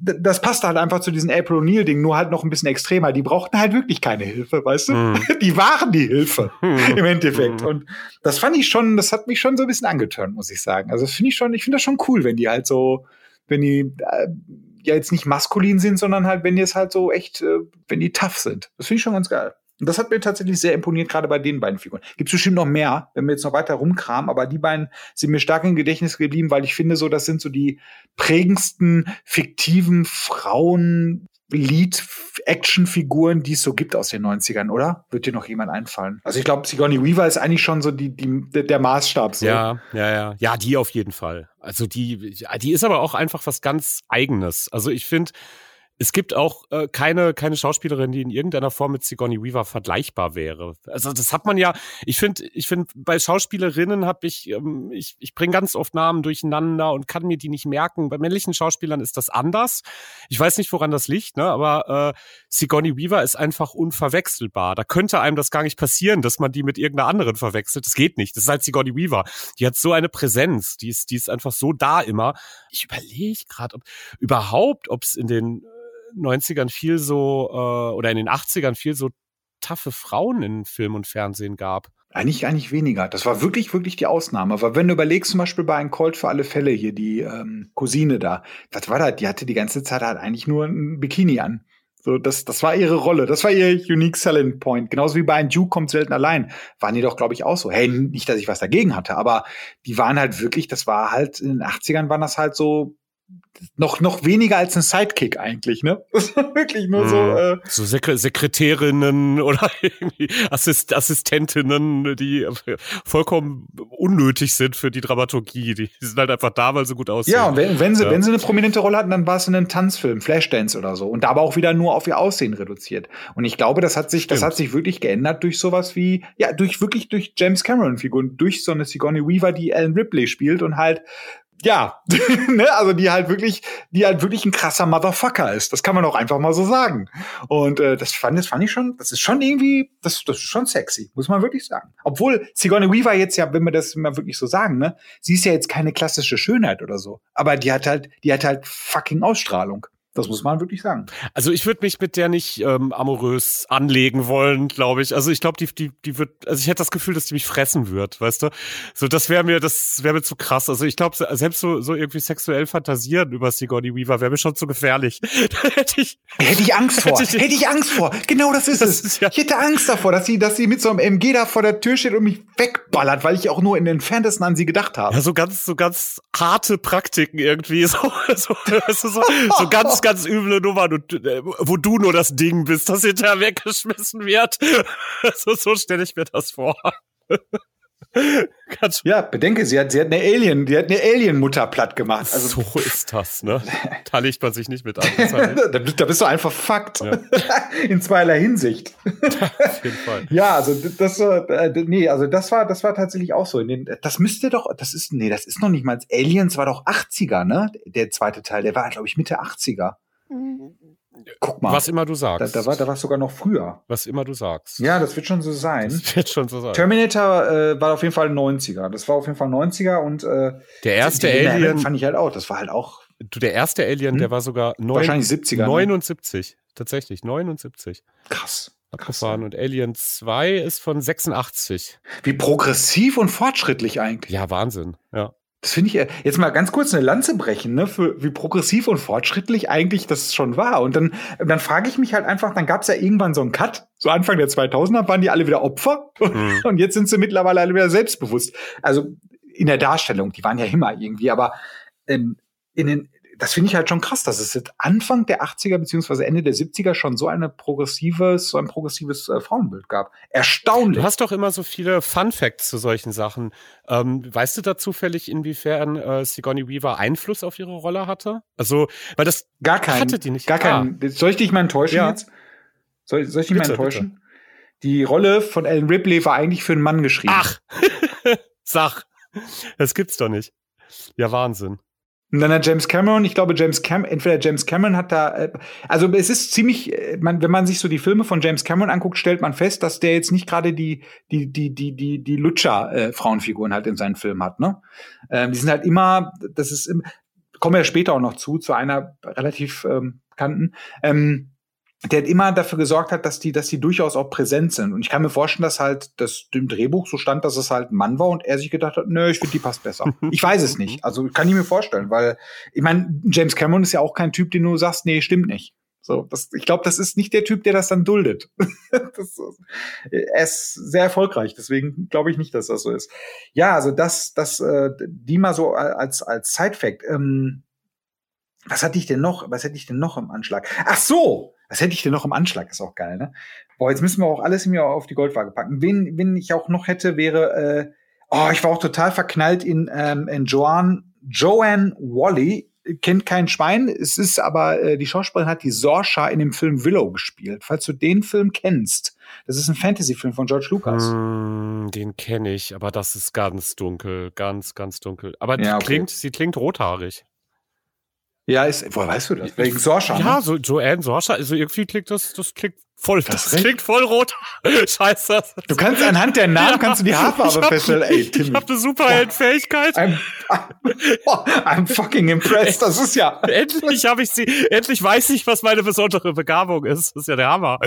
das passt halt einfach zu diesem April O'Neil-Ding, nur halt noch ein bisschen extremer. Die brauchten halt wirklich keine Hilfe, weißt du? Mm. Die waren die Hilfe mm. im Endeffekt. Mm. Und das fand ich schon, das hat mich schon so ein bisschen angetörnt, muss ich sagen. Also das finde ich schon, ich finde das schon cool, wenn die halt so, wenn die äh, ja jetzt nicht maskulin sind, sondern halt, wenn die es halt so echt, äh, wenn die tough sind. Das finde ich schon ganz geil. Und das hat mir tatsächlich sehr imponiert, gerade bei den beiden Figuren. Gibt bestimmt noch mehr, wenn wir jetzt noch weiter rumkramen, aber die beiden sind mir stark im Gedächtnis geblieben, weil ich finde, so, das sind so die prägendsten fiktiven Frauen, Lead-Action-Figuren, die es so gibt aus den 90ern, oder? Wird dir noch jemand einfallen? Also ich glaube, Sigourney Weaver ist eigentlich schon so die, die, der Maßstab. So. Ja, ja, ja. Ja, die auf jeden Fall. Also die, die ist aber auch einfach was ganz Eigenes. Also ich finde, es gibt auch äh, keine, keine Schauspielerin, die in irgendeiner Form mit Sigourney Weaver vergleichbar wäre. Also das hat man ja, ich finde, ich finde, bei Schauspielerinnen habe ich, ähm, ich, ich bringe ganz oft Namen durcheinander und kann mir die nicht merken. Bei männlichen Schauspielern ist das anders. Ich weiß nicht, woran das liegt, ne? aber äh, Sigourney Weaver ist einfach unverwechselbar. Da könnte einem das gar nicht passieren, dass man die mit irgendeiner anderen verwechselt. Das geht nicht. Das ist halt Sigourney Weaver. Die hat so eine Präsenz, die ist, die ist einfach so da immer. Ich überlege gerade, ob überhaupt, ob es in den 90ern viel so, äh, oder in den 80ern viel so taffe Frauen in Film und Fernsehen gab. Eigentlich, eigentlich weniger. Das war wirklich, wirklich die Ausnahme. Aber wenn du überlegst, zum Beispiel bei einem Colt für alle Fälle hier, die ähm, Cousine da, was war das? Die hatte die ganze Zeit halt eigentlich nur ein Bikini an. So, das, das war ihre Rolle. Das war ihr Unique Selling Point. Genauso wie bei einem Duke kommt selten allein. Waren die doch, glaube ich, auch so. Hey, nicht, dass ich was dagegen hatte, aber die waren halt wirklich, das war halt, in den 80ern waren das halt so noch noch weniger als ein Sidekick eigentlich, ne? Das war wirklich nur so. Mhm. Äh so Sek Sekretärinnen oder irgendwie Assist Assistentinnen, die vollkommen unnötig sind für die Dramaturgie. Die sind halt einfach da, weil sie gut aussehen. Ja, und wenn, wenn sie ja. wenn sie eine prominente Rolle hatten, dann war es in einem Tanzfilm, Flashdance oder so, und da aber auch wieder nur auf ihr Aussehen reduziert. Und ich glaube, das hat sich Stimmt. das hat sich wirklich geändert durch sowas wie ja durch wirklich durch James Cameron Figuren, durch so eine Sigourney Weaver, die Ellen Ripley spielt und halt ja, ne, also die halt wirklich, die halt wirklich ein krasser Motherfucker ist. Das kann man auch einfach mal so sagen. Und äh, das fand, das fand ich schon, das ist schon irgendwie, das, das ist schon sexy, muss man wirklich sagen. Obwohl Sigourney Weaver jetzt ja, wenn wir das mal wirklich so sagen, ne, sie ist ja jetzt keine klassische Schönheit oder so, aber die hat halt, die hat halt fucking Ausstrahlung. Das muss man wirklich sagen. Also ich würde mich mit der nicht ähm, amorös anlegen wollen, glaube ich. Also ich glaube, die, die, die wird, also ich hätte das Gefühl, dass die mich fressen wird, weißt du? So, das wäre mir, das wäre mir zu krass. Also ich glaube, selbst so, so irgendwie sexuell fantasieren über Sigourney Weaver wäre mir schon zu gefährlich. da hätte ich, hätte ich Angst vor. Hätte ich, hätte ich Angst vor. Genau das ist das es. Ist, ja. Ich hätte Angst davor, dass sie, dass sie mit so einem MG da vor der Tür steht und mich wegballert, weil ich auch nur in den Entferntesten an sie gedacht habe. Ja, so ganz, so ganz harte Praktiken irgendwie, so, so, so, so, ganz, ganz üble Nummer, äh, wo du nur das Ding bist, das hinterher weggeschmissen wird. so so stelle ich mir das vor. Ja, bedenke, sie hat, sie hat eine Alien, die hat eine Alien-Mutter platt gemacht. Also, so ist das, ne? Da legt man sich nicht mit an. da, da, bist du einfach Fakt. Ja. In zweierlei Hinsicht. Auf jeden Fall. Ja, also das, äh, nee, also das war, das war tatsächlich auch so. Den, das müsste doch, das ist, nee, das ist noch nicht mal, Aliens war doch 80er, ne? Der zweite Teil, der war, glaube ich, Mitte 80er. Mhm. Guck mal. Was immer du sagst. Da, da war da war sogar noch früher. Was immer du sagst. Ja, das wird schon so sein. Das wird schon so sein. Terminator äh, war auf jeden Fall 90er. Das war auf jeden Fall 90er und äh, der erste Alien fand ich halt auch. Das war halt auch. Du, der erste Alien, hm? der war sogar neun, wahrscheinlich 70er. 79. Ne? Tatsächlich, 79. Krass. Abgefahren. Und Alien 2 ist von 86. Wie progressiv und fortschrittlich eigentlich. Ja, Wahnsinn. Ja. Das finde ich äh, jetzt mal ganz kurz eine Lanze brechen, ne, für wie progressiv und fortschrittlich eigentlich das schon war. Und dann, dann frage ich mich halt einfach, dann gab es ja irgendwann so einen Cut, so Anfang der 2000er waren die alle wieder Opfer mhm. und jetzt sind sie mittlerweile alle wieder selbstbewusst. Also in der Darstellung, die waren ja immer irgendwie, aber ähm, in den das finde ich halt schon krass, dass es jetzt Anfang der 80er beziehungsweise Ende der 70er schon so eine progressives, so ein progressives äh, Frauenbild gab. Erstaunlich. Du hast doch immer so viele Fun Facts zu solchen Sachen. Ähm, weißt du da zufällig, inwiefern äh, Sigourney Weaver Einfluss auf ihre Rolle hatte? Also, weil das gar keinen, hatte die nicht. Gar keinen. Ah. Soll ich dich mal enttäuschen ja. jetzt? Soll, soll ich dich bitte, mal enttäuschen? Bitte. Die Rolle von Ellen Ripley war eigentlich für einen Mann geschrieben. Ach, sag. Das gibt's doch nicht. Ja, Wahnsinn. Und dann hat James Cameron, ich glaube, James Cam entweder James Cameron hat da, äh, also es ist ziemlich, äh, man, wenn man sich so die Filme von James Cameron anguckt, stellt man fest, dass der jetzt nicht gerade die, die, die, die, die, die Lutscher-Frauenfiguren äh, halt in seinen Filmen hat, ne? Ähm, die sind halt immer, das ist, kommen wir ja später auch noch zu, zu einer relativ ähm, bekannten. Ähm, der immer dafür gesorgt hat, dass die, dass die durchaus auch präsent sind. Und ich kann mir vorstellen, dass halt das im Drehbuch so stand, dass es halt ein Mann war und er sich gedacht hat, nö, ich finde, die passt besser. ich weiß es nicht. Also kann ich mir vorstellen, weil ich meine, James Cameron ist ja auch kein Typ, den du sagst, nee, stimmt nicht. So, das, ich glaube, das ist nicht der Typ, der das dann duldet. das, er ist sehr erfolgreich, deswegen glaube ich nicht, dass das so ist. Ja, also das, das, äh, die mal so als als Side-Fact. Ähm, was hatte ich denn noch? Was hätte ich denn noch im Anschlag? Ach so, was hätte ich denn noch im Anschlag? Ist auch geil, ne? Boah, jetzt müssen wir auch alles mir auf die Goldwaage packen. Wen, wen ich auch noch hätte, wäre, äh, oh, ich war auch total verknallt in, ähm, in Joanne, Joanne Wally. Kennt kein Schwein. Es ist aber, äh, die Schauspielerin hat die Sorsha in dem Film Willow gespielt. Falls du den Film kennst. Das ist ein Fantasy-Film von George Lucas. Mm, den kenne ich, aber das ist ganz dunkel. Ganz, ganz dunkel. Aber ja, okay. klingt, sie klingt rothaarig. Ja, ist, woher weißt du das? Wegen Sorsha. Ja, ne? so Joanne Sorsha, also irgendwie klingt das, das klingt voll, das, das klingt voll rot. Scheiße. Du kannst anhand der Namen ja, kannst du die Haarfarbe feststellen. Ey, Tim. Ich habe eine Superheldenfähigkeit. I'm, I'm, fucking impressed. Das ist ja. endlich habe ich sie, endlich weiß ich, was meine besondere Begabung ist. Das ist ja der Hammer.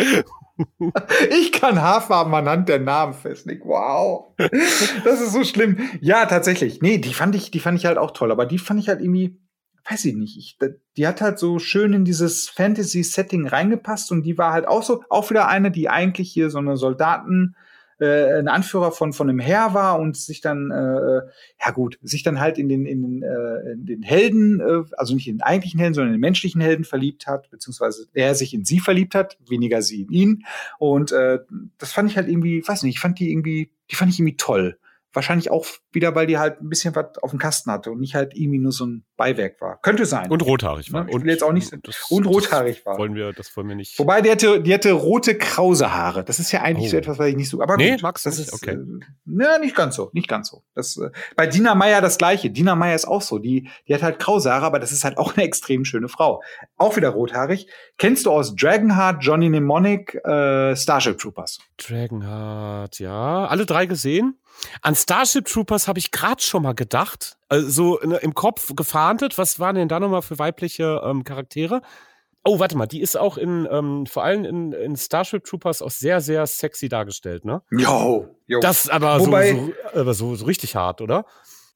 Ich kann Haarfarben anhand der Namen festlegen. Wow. Das ist so schlimm. Ja, tatsächlich. Nee, die fand ich, die fand ich halt auch toll, aber die fand ich halt irgendwie, weiß ich nicht, ich, die hat halt so schön in dieses Fantasy-Setting reingepasst und die war halt auch so, auch wieder eine, die eigentlich hier so eine Soldaten, äh, ein Anführer von von einem Heer war und sich dann äh, ja gut sich dann halt in den in den, äh, in den Helden äh, also nicht in den eigentlichen Helden sondern in den menschlichen Helden verliebt hat beziehungsweise er sich in sie verliebt hat weniger sie in ihn. Und äh, das fand ich halt irgendwie weiß nicht ich fand die irgendwie die fand ich irgendwie toll Wahrscheinlich auch wieder, weil die halt ein bisschen was auf dem Kasten hatte und nicht halt irgendwie nur so ein Beiwerk war. Könnte sein. Und rothaarig war. Ne? Und jetzt auch nicht das, und rothaarig war. Wollen wir, das wollen wir nicht. Wobei die hatte, die hatte rote krause Haare. Das ist ja eigentlich oh. so etwas, was ich nicht so. Aber nee, gut, magst das ist okay. Äh, na, nicht ganz so, nicht ganz so. Das äh, bei Dina Meyer das gleiche. Dina Meyer ist auch so. Die, die hat halt krause Haare, aber das ist halt auch eine extrem schöne Frau. Auch wieder rothaarig. Kennst du aus Dragonheart, Johnny Mnemonic, äh, Starship Troopers? Dragonheart, ja. Alle drei gesehen? An Starship Troopers habe ich gerade schon mal gedacht, also ne, im Kopf gefahndet. Was waren denn da nochmal für weibliche ähm, Charaktere? Oh, warte mal, die ist auch in, ähm, vor allem in, in Starship Troopers auch sehr, sehr sexy dargestellt, ne? Jo, jo. Das ist aber, Wobei, so, so, aber so, so richtig hart, oder?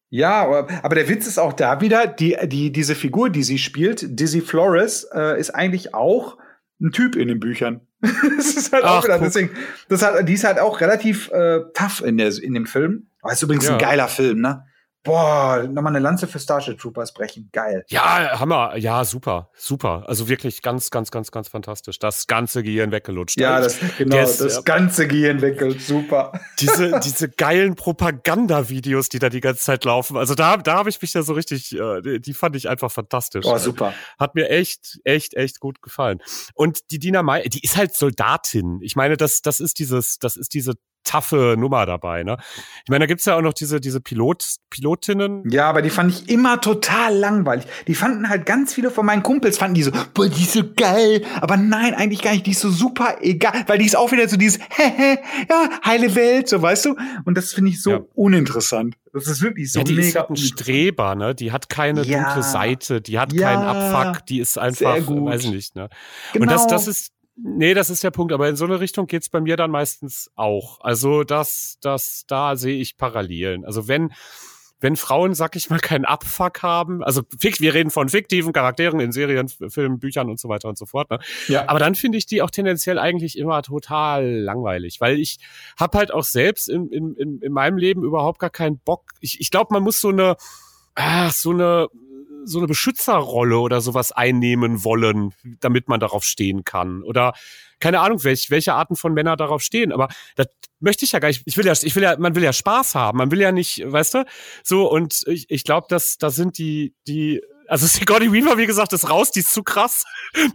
Ja, aber, aber der Witz ist auch da wieder, die, die, diese Figur, die sie spielt, Dizzy Flores, äh, ist eigentlich auch ein Typ in den Büchern. das ist halt Ach, auch wieder, deswegen, das hat, die ist halt auch relativ äh, tough in, der, in dem Film. Aber ist übrigens ja. ein geiler Film, ne? Boah, nochmal eine Lanze für Starship Troopers brechen. Geil. Ja, Hammer. Ja, super, super. Also wirklich ganz, ganz, ganz, ganz fantastisch. Das ganze Gehirn weggelutscht. Ja, das, genau, ist, das ganze Gehirn weggelutscht. Super. Diese, diese geilen Propagandavideos, die da die ganze Zeit laufen. Also da, da habe ich mich ja so richtig, äh, die fand ich einfach fantastisch. Oh, super. Hat mir echt, echt, echt gut gefallen. Und die Dina May, die ist halt Soldatin. Ich meine, das, das ist dieses, das ist diese taffe Nummer dabei, ne? Ich meine, da gibt's ja auch noch diese, diese Pilot, Pilotinnen. Ja, aber die fand ich immer total langweilig. Die fanden halt ganz viele von meinen Kumpels, fanden die so, boah, die ist so geil. Aber nein, eigentlich gar nicht. Die ist so super egal, weil die ist auch wieder so dieses, hehe, ja, heile Welt, so weißt du? Und das finde ich so ja. uninteressant. Das ist wirklich so ja, die mega. Ist halt ein Streber, ne? Die hat keine ja. dunkle Seite, die hat ja. keinen Abfuck, die ist einfach, weiß ich nicht, ne? Genau. Und das, das ist, Nee, das ist der Punkt, aber in so eine Richtung geht's bei mir dann meistens auch. Also das, das, da sehe ich Parallelen. Also wenn, wenn Frauen, sag ich mal, keinen Abfuck haben, also wir reden von fiktiven Charakteren in Serien, Filmen, Büchern und so weiter und so fort, ne? Ja. Aber dann finde ich die auch tendenziell eigentlich immer total langweilig, weil ich habe halt auch selbst in, in, in, in meinem Leben überhaupt gar keinen Bock. Ich, ich glaube, man muss so eine, ach, so eine so eine Beschützerrolle oder sowas einnehmen wollen, damit man darauf stehen kann. Oder keine Ahnung, welch, welche Arten von Männern darauf stehen. Aber das möchte ich ja gar nicht. Ich will ja, ich will ja, man will ja Spaß haben. Man will ja nicht, weißt du? So, und ich, ich glaube, dass da sind die, die also Sigourney Weaver, wie gesagt, ist raus, die ist zu krass.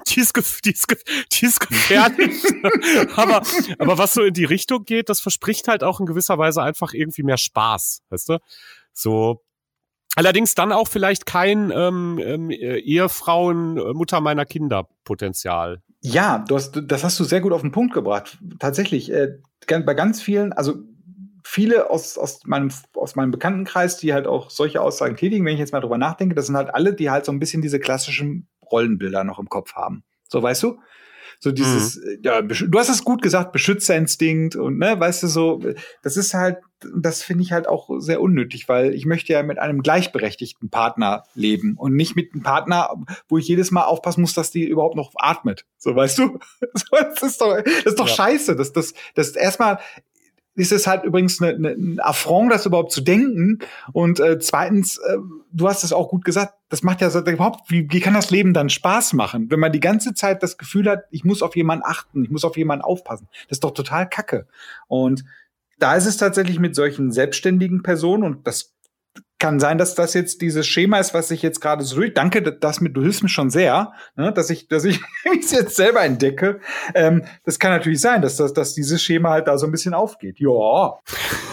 Die ist, die ist, die ist gefährlich. aber, aber was so in die Richtung geht, das verspricht halt auch in gewisser Weise einfach irgendwie mehr Spaß, weißt du? So, Allerdings dann auch vielleicht kein ähm, ähm, Ehefrauen, äh, Mutter meiner Kinder Potenzial. Ja, du hast, das hast du sehr gut auf den Punkt gebracht. Tatsächlich, äh, bei ganz vielen, also viele aus, aus, meinem, aus meinem Bekanntenkreis, die halt auch solche Aussagen tätigen, wenn ich jetzt mal drüber nachdenke, das sind halt alle, die halt so ein bisschen diese klassischen Rollenbilder noch im Kopf haben. So, weißt du? So dieses, mhm. ja, du hast es gut gesagt, Beschützerinstinkt und ne, weißt du so, das ist halt, das finde ich halt auch sehr unnötig, weil ich möchte ja mit einem gleichberechtigten Partner leben und nicht mit einem Partner, wo ich jedes Mal aufpassen muss, dass die überhaupt noch atmet. So, weißt du? das ist doch, das ist doch ja. scheiße. Das, das, das erstmal, ist es halt übrigens eine, eine, ein Affront, das überhaupt zu denken. Und äh, zweitens, äh, du hast es auch gut gesagt, das macht ja überhaupt, wie, wie kann das Leben dann Spaß machen, wenn man die ganze Zeit das Gefühl hat, ich muss auf jemanden achten, ich muss auf jemanden aufpassen. Das ist doch total kacke. Und da ist es tatsächlich mit solchen selbstständigen Personen, und das kann sein, dass das jetzt dieses Schema ist, was ich jetzt gerade so durch. Danke, das mit, du hilfst mir schon sehr, ne, dass ich, dass ich es jetzt selber entdecke. Ähm, das kann natürlich sein, dass, dass, dass dieses Schema halt da so ein bisschen aufgeht. Ja.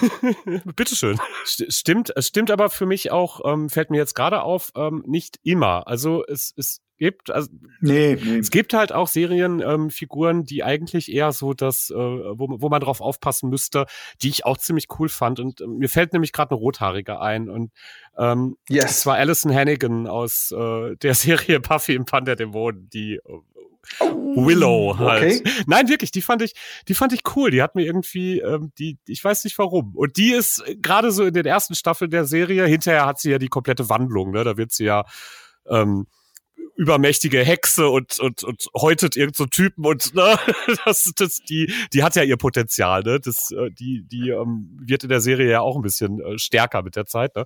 Bitteschön. Stimmt, stimmt aber für mich auch, ähm, fällt mir jetzt gerade auf, ähm, nicht immer. Also es, es gibt. Also, nee, nee. Es gibt halt auch Serienfiguren, ähm, die eigentlich eher so das, äh, wo, wo man drauf aufpassen müsste, die ich auch ziemlich cool fand. Und äh, mir fällt nämlich gerade eine Rothaarige ein. Und ähm, yes. das war Alison Hannigan aus äh, der Serie Puffy im Pan der Dämonen, die äh, Oh, Willow halt. Okay. Nein, wirklich, die fand ich, die fand ich cool. Die hat mir irgendwie, ähm, die, ich weiß nicht warum. Und die ist gerade so in den ersten Staffeln der Serie. Hinterher hat sie ja die komplette Wandlung. Ne, da wird sie ja ähm, übermächtige Hexe und, und, und häutet irgend so Typen und ne, das, das, die, die hat ja ihr Potenzial, ne? Das, äh, die, die ähm, wird in der Serie ja auch ein bisschen äh, stärker mit der Zeit, ne?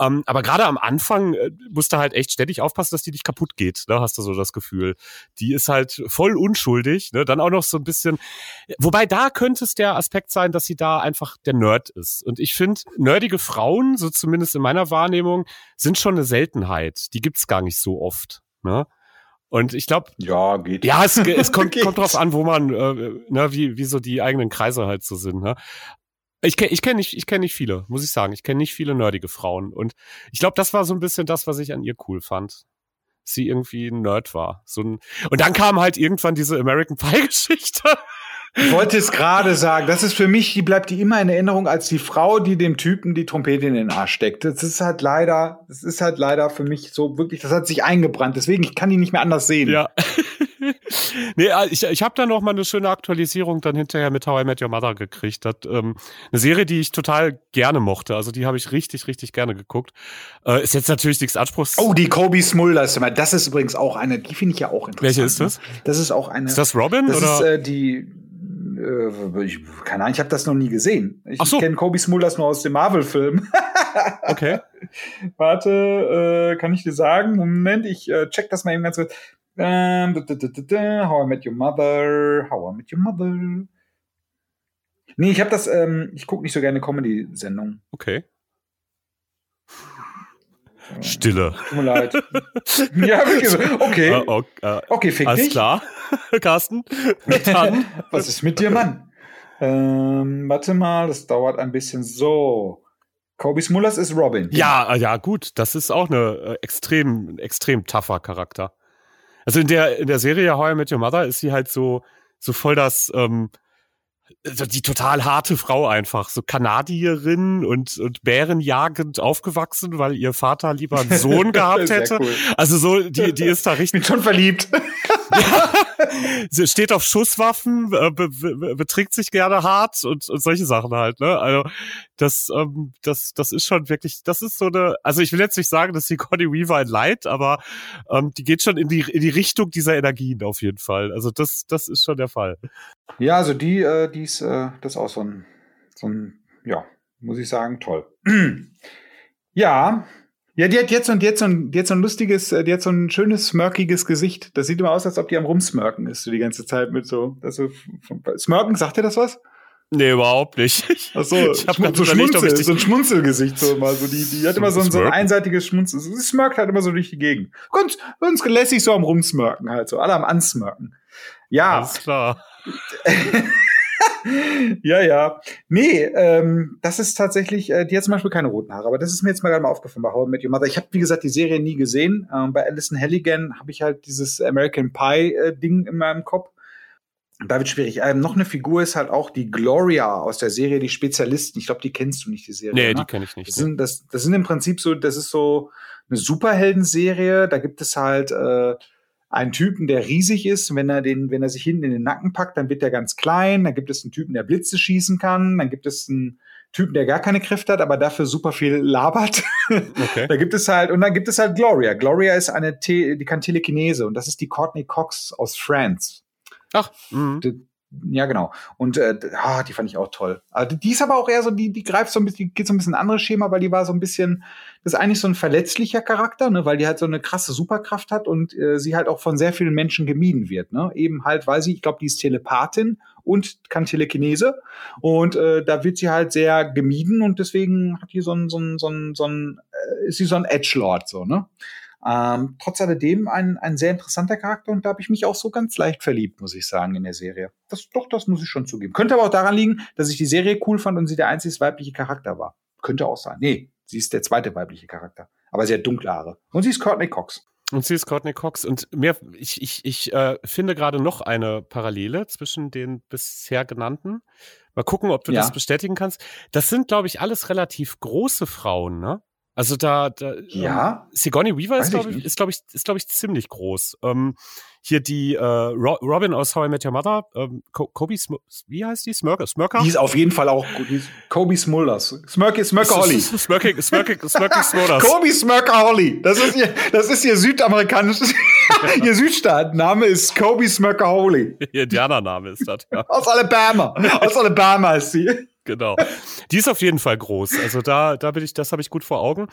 Ähm, aber gerade am Anfang äh, musst du halt echt ständig aufpassen, dass die nicht kaputt geht, ne? Hast du so das Gefühl. Die ist halt voll unschuldig, ne? Dann auch noch so ein bisschen. Wobei da könnte es der Aspekt sein, dass sie da einfach der Nerd ist. Und ich finde, nerdige Frauen, so zumindest in meiner Wahrnehmung, sind schon eine Seltenheit. Die gibt's gar nicht so oft. Ne? Und ich glaube, ja, geht. Ja, es, es kommt, kommt drauf an, wo man, äh, ne, wie, wie so die eigenen Kreise halt so sind. Ne? Ich kenne ich kenn nicht, ich kenn nicht viele, muss ich sagen. Ich kenne nicht viele nerdige Frauen. Und ich glaube, das war so ein bisschen das, was ich an ihr cool fand. Sie irgendwie ein Nerd war. So ein, und dann kam halt irgendwann diese American Pie-Geschichte. Ich wollte es gerade sagen, das ist für mich, die bleibt die immer in Erinnerung als die Frau, die dem Typen die Trompete in den Arsch steckt. Das ist halt leider, das ist halt leider für mich so wirklich, das hat sich eingebrannt. Deswegen, ich kann die nicht mehr anders sehen. Ja. nee, äh, ich, ich habe da noch mal eine schöne Aktualisierung dann hinterher mit How I Met Your Mother gekriegt. Das, ähm, eine Serie, die ich total gerne mochte. Also die habe ich richtig, richtig gerne geguckt. Äh, ist jetzt natürlich nichts Anspruchs. Oh, die Kobe Smulders. Das ist übrigens auch eine, die finde ich ja auch interessant. Welche ist das? Das ist auch eine. Ist das Robin? Das oder? ist äh, die äh, ich, keine Ahnung, ich habe das noch nie gesehen. Ich so. kenne Kobe Smulders nur aus dem Marvel-Film. okay. Warte, äh, kann ich dir sagen? Moment, ich äh, check das mal eben ganz kurz. Ähm, How I Met Your Mother. How I Met Your Mother. Nee, ich habe das, ähm, ich gucke nicht so gerne Comedy-Sendungen. Okay. Stille. Tut mir leid. ja. Okay. Äh, okay, äh, Okay, fick alles dich. klar, Carsten. Dann. Was ist mit dir, Mann? Ähm, warte mal, das dauert ein bisschen so. Kobe Smullers ist Robin. Ja, äh, ja, gut, das ist auch eine äh, extrem, extrem tougher Charakter. Also in der, in der Serie How I Met Your Mother ist sie halt so, so voll das, ähm, die total harte Frau einfach, so Kanadierin und, und bärenjagend aufgewachsen, weil ihr Vater lieber einen Sohn gehabt hätte. cool. Also so, die, die ist da Ich richtig, bin schon verliebt. sie steht auf Schusswaffen, äh, be, be, betrinkt sich gerne hart und, und solche Sachen halt, ne? Also das, ähm, das, das ist schon wirklich, das ist so eine, also ich will jetzt nicht sagen, dass sie Connie Weaver ein Leid, aber ähm, die geht schon in die, in die Richtung dieser Energien auf jeden Fall. Also das, das ist schon der Fall. Ja, also die, äh, die ist, äh, das ist auch so ein, so ein, ja, muss ich sagen, toll. ja. Ja, die hat jetzt und jetzt so ein, die hat so ein lustiges, äh, die hat so ein schönes, smirkiges Gesicht. Das sieht immer aus, als ob die am Rumsmirken ist, so die ganze Zeit mit so, das so, Smirken, sagt dir das was? Nee, überhaupt nicht. Ach so, ich gerade so, Schmunzel, so ein Schmunzelgesicht so immer. So die, die hat immer so ein, so ein einseitiges Schmunzel. Sie smirkt halt immer so durch die Gegend. Ganz, ganz lässig so am Rumsmirken halt so. Alle am Ansmirken. Ja, alles klar. ja, ja. Nee, ähm, das ist tatsächlich, äh, die hat zum Beispiel keine roten Haare, aber das ist mir jetzt mal gerade mal aufgefallen bei How I Met Your Mother. Ich habe, wie gesagt, die Serie nie gesehen. Ähm, bei Alison Halligan habe ich halt dieses American Pie-Ding in meinem Kopf. Da wird schwierig. Ähm, noch eine Figur ist halt auch die Gloria aus der Serie Die Spezialisten. Ich glaube, die kennst du nicht, die Serie. Nee, ne? die kenne ich Das nicht. sind, das, das sind im Prinzip so, das ist so eine Superheldenserie. Da gibt es halt äh, einen Typen, der riesig ist. Wenn er den, wenn er sich hinten in den Nacken packt, dann wird er ganz klein. Dann gibt es einen Typen, der Blitze schießen kann. Dann gibt es einen Typen, der gar keine Kräfte hat, aber dafür super viel labert. Okay. da gibt es halt, und dann gibt es halt Gloria. Gloria ist eine, Te die kann Telekinese und das ist die Courtney Cox aus France. Ach, mhm. Ja, genau. Und äh, ah, die fand ich auch toll. Also, die ist aber auch eher so, die, die greift so ein bisschen, die geht so ein bisschen in ein anderes Schema, weil die war so ein bisschen, das ist eigentlich so ein verletzlicher Charakter, ne, weil die halt so eine krasse Superkraft hat und äh, sie halt auch von sehr vielen Menschen gemieden wird, ne? Eben halt, weil sie, ich glaube, die ist Telepathin und kann Telekinese. Und äh, da wird sie halt sehr gemieden und deswegen hat die so ein, so ein, so ein, so ein äh, ist sie so ein Edgelord, so, ne? Ähm, trotz alledem ein, ein sehr interessanter Charakter und da habe ich mich auch so ganz leicht verliebt, muss ich sagen, in der Serie. Das, doch, das muss ich schon zugeben. Könnte aber auch daran liegen, dass ich die Serie cool fand und sie der einzige weibliche Charakter war. Könnte auch sein. Nee, sie ist der zweite weibliche Charakter. Aber sie hat dunkle Haare. Und sie ist Courtney Cox. Und sie ist Courtney Cox. Und mehr, ich, ich, ich äh, finde gerade noch eine Parallele zwischen den bisher genannten. Mal gucken, ob du Ja. das bestätigen kannst. Das sind, glaube ich, alles relativ große Frauen, ne? Also da, da Ja? ähm, Sigourney Weaver ist, ich glaube ich, nicht. ist, glaube ich, ist, glaube ich, ziemlich groß. Ähm, hier die äh, Ro Robin aus How I Met Your Mother, ähm, Kobe Sm wie heißt die? Smirker? Smirker? Die ist auf jeden Fall auch gut. Kobe Smulders. Smirky, Smirker Holly. Smirking, Smirking, Smirking Smothers. Kobe Smirker Holly. Das ist ihr, das ist ihr südamerikanisches, ihr Südstaatenname ist Kobe Smirker Holly. Ihr Indianername ist das, ja. Aus Alabama. Aus Alabama ist sie. Genau. Die ist auf jeden Fall groß. Also da, da bin ich, das habe ich gut vor Augen.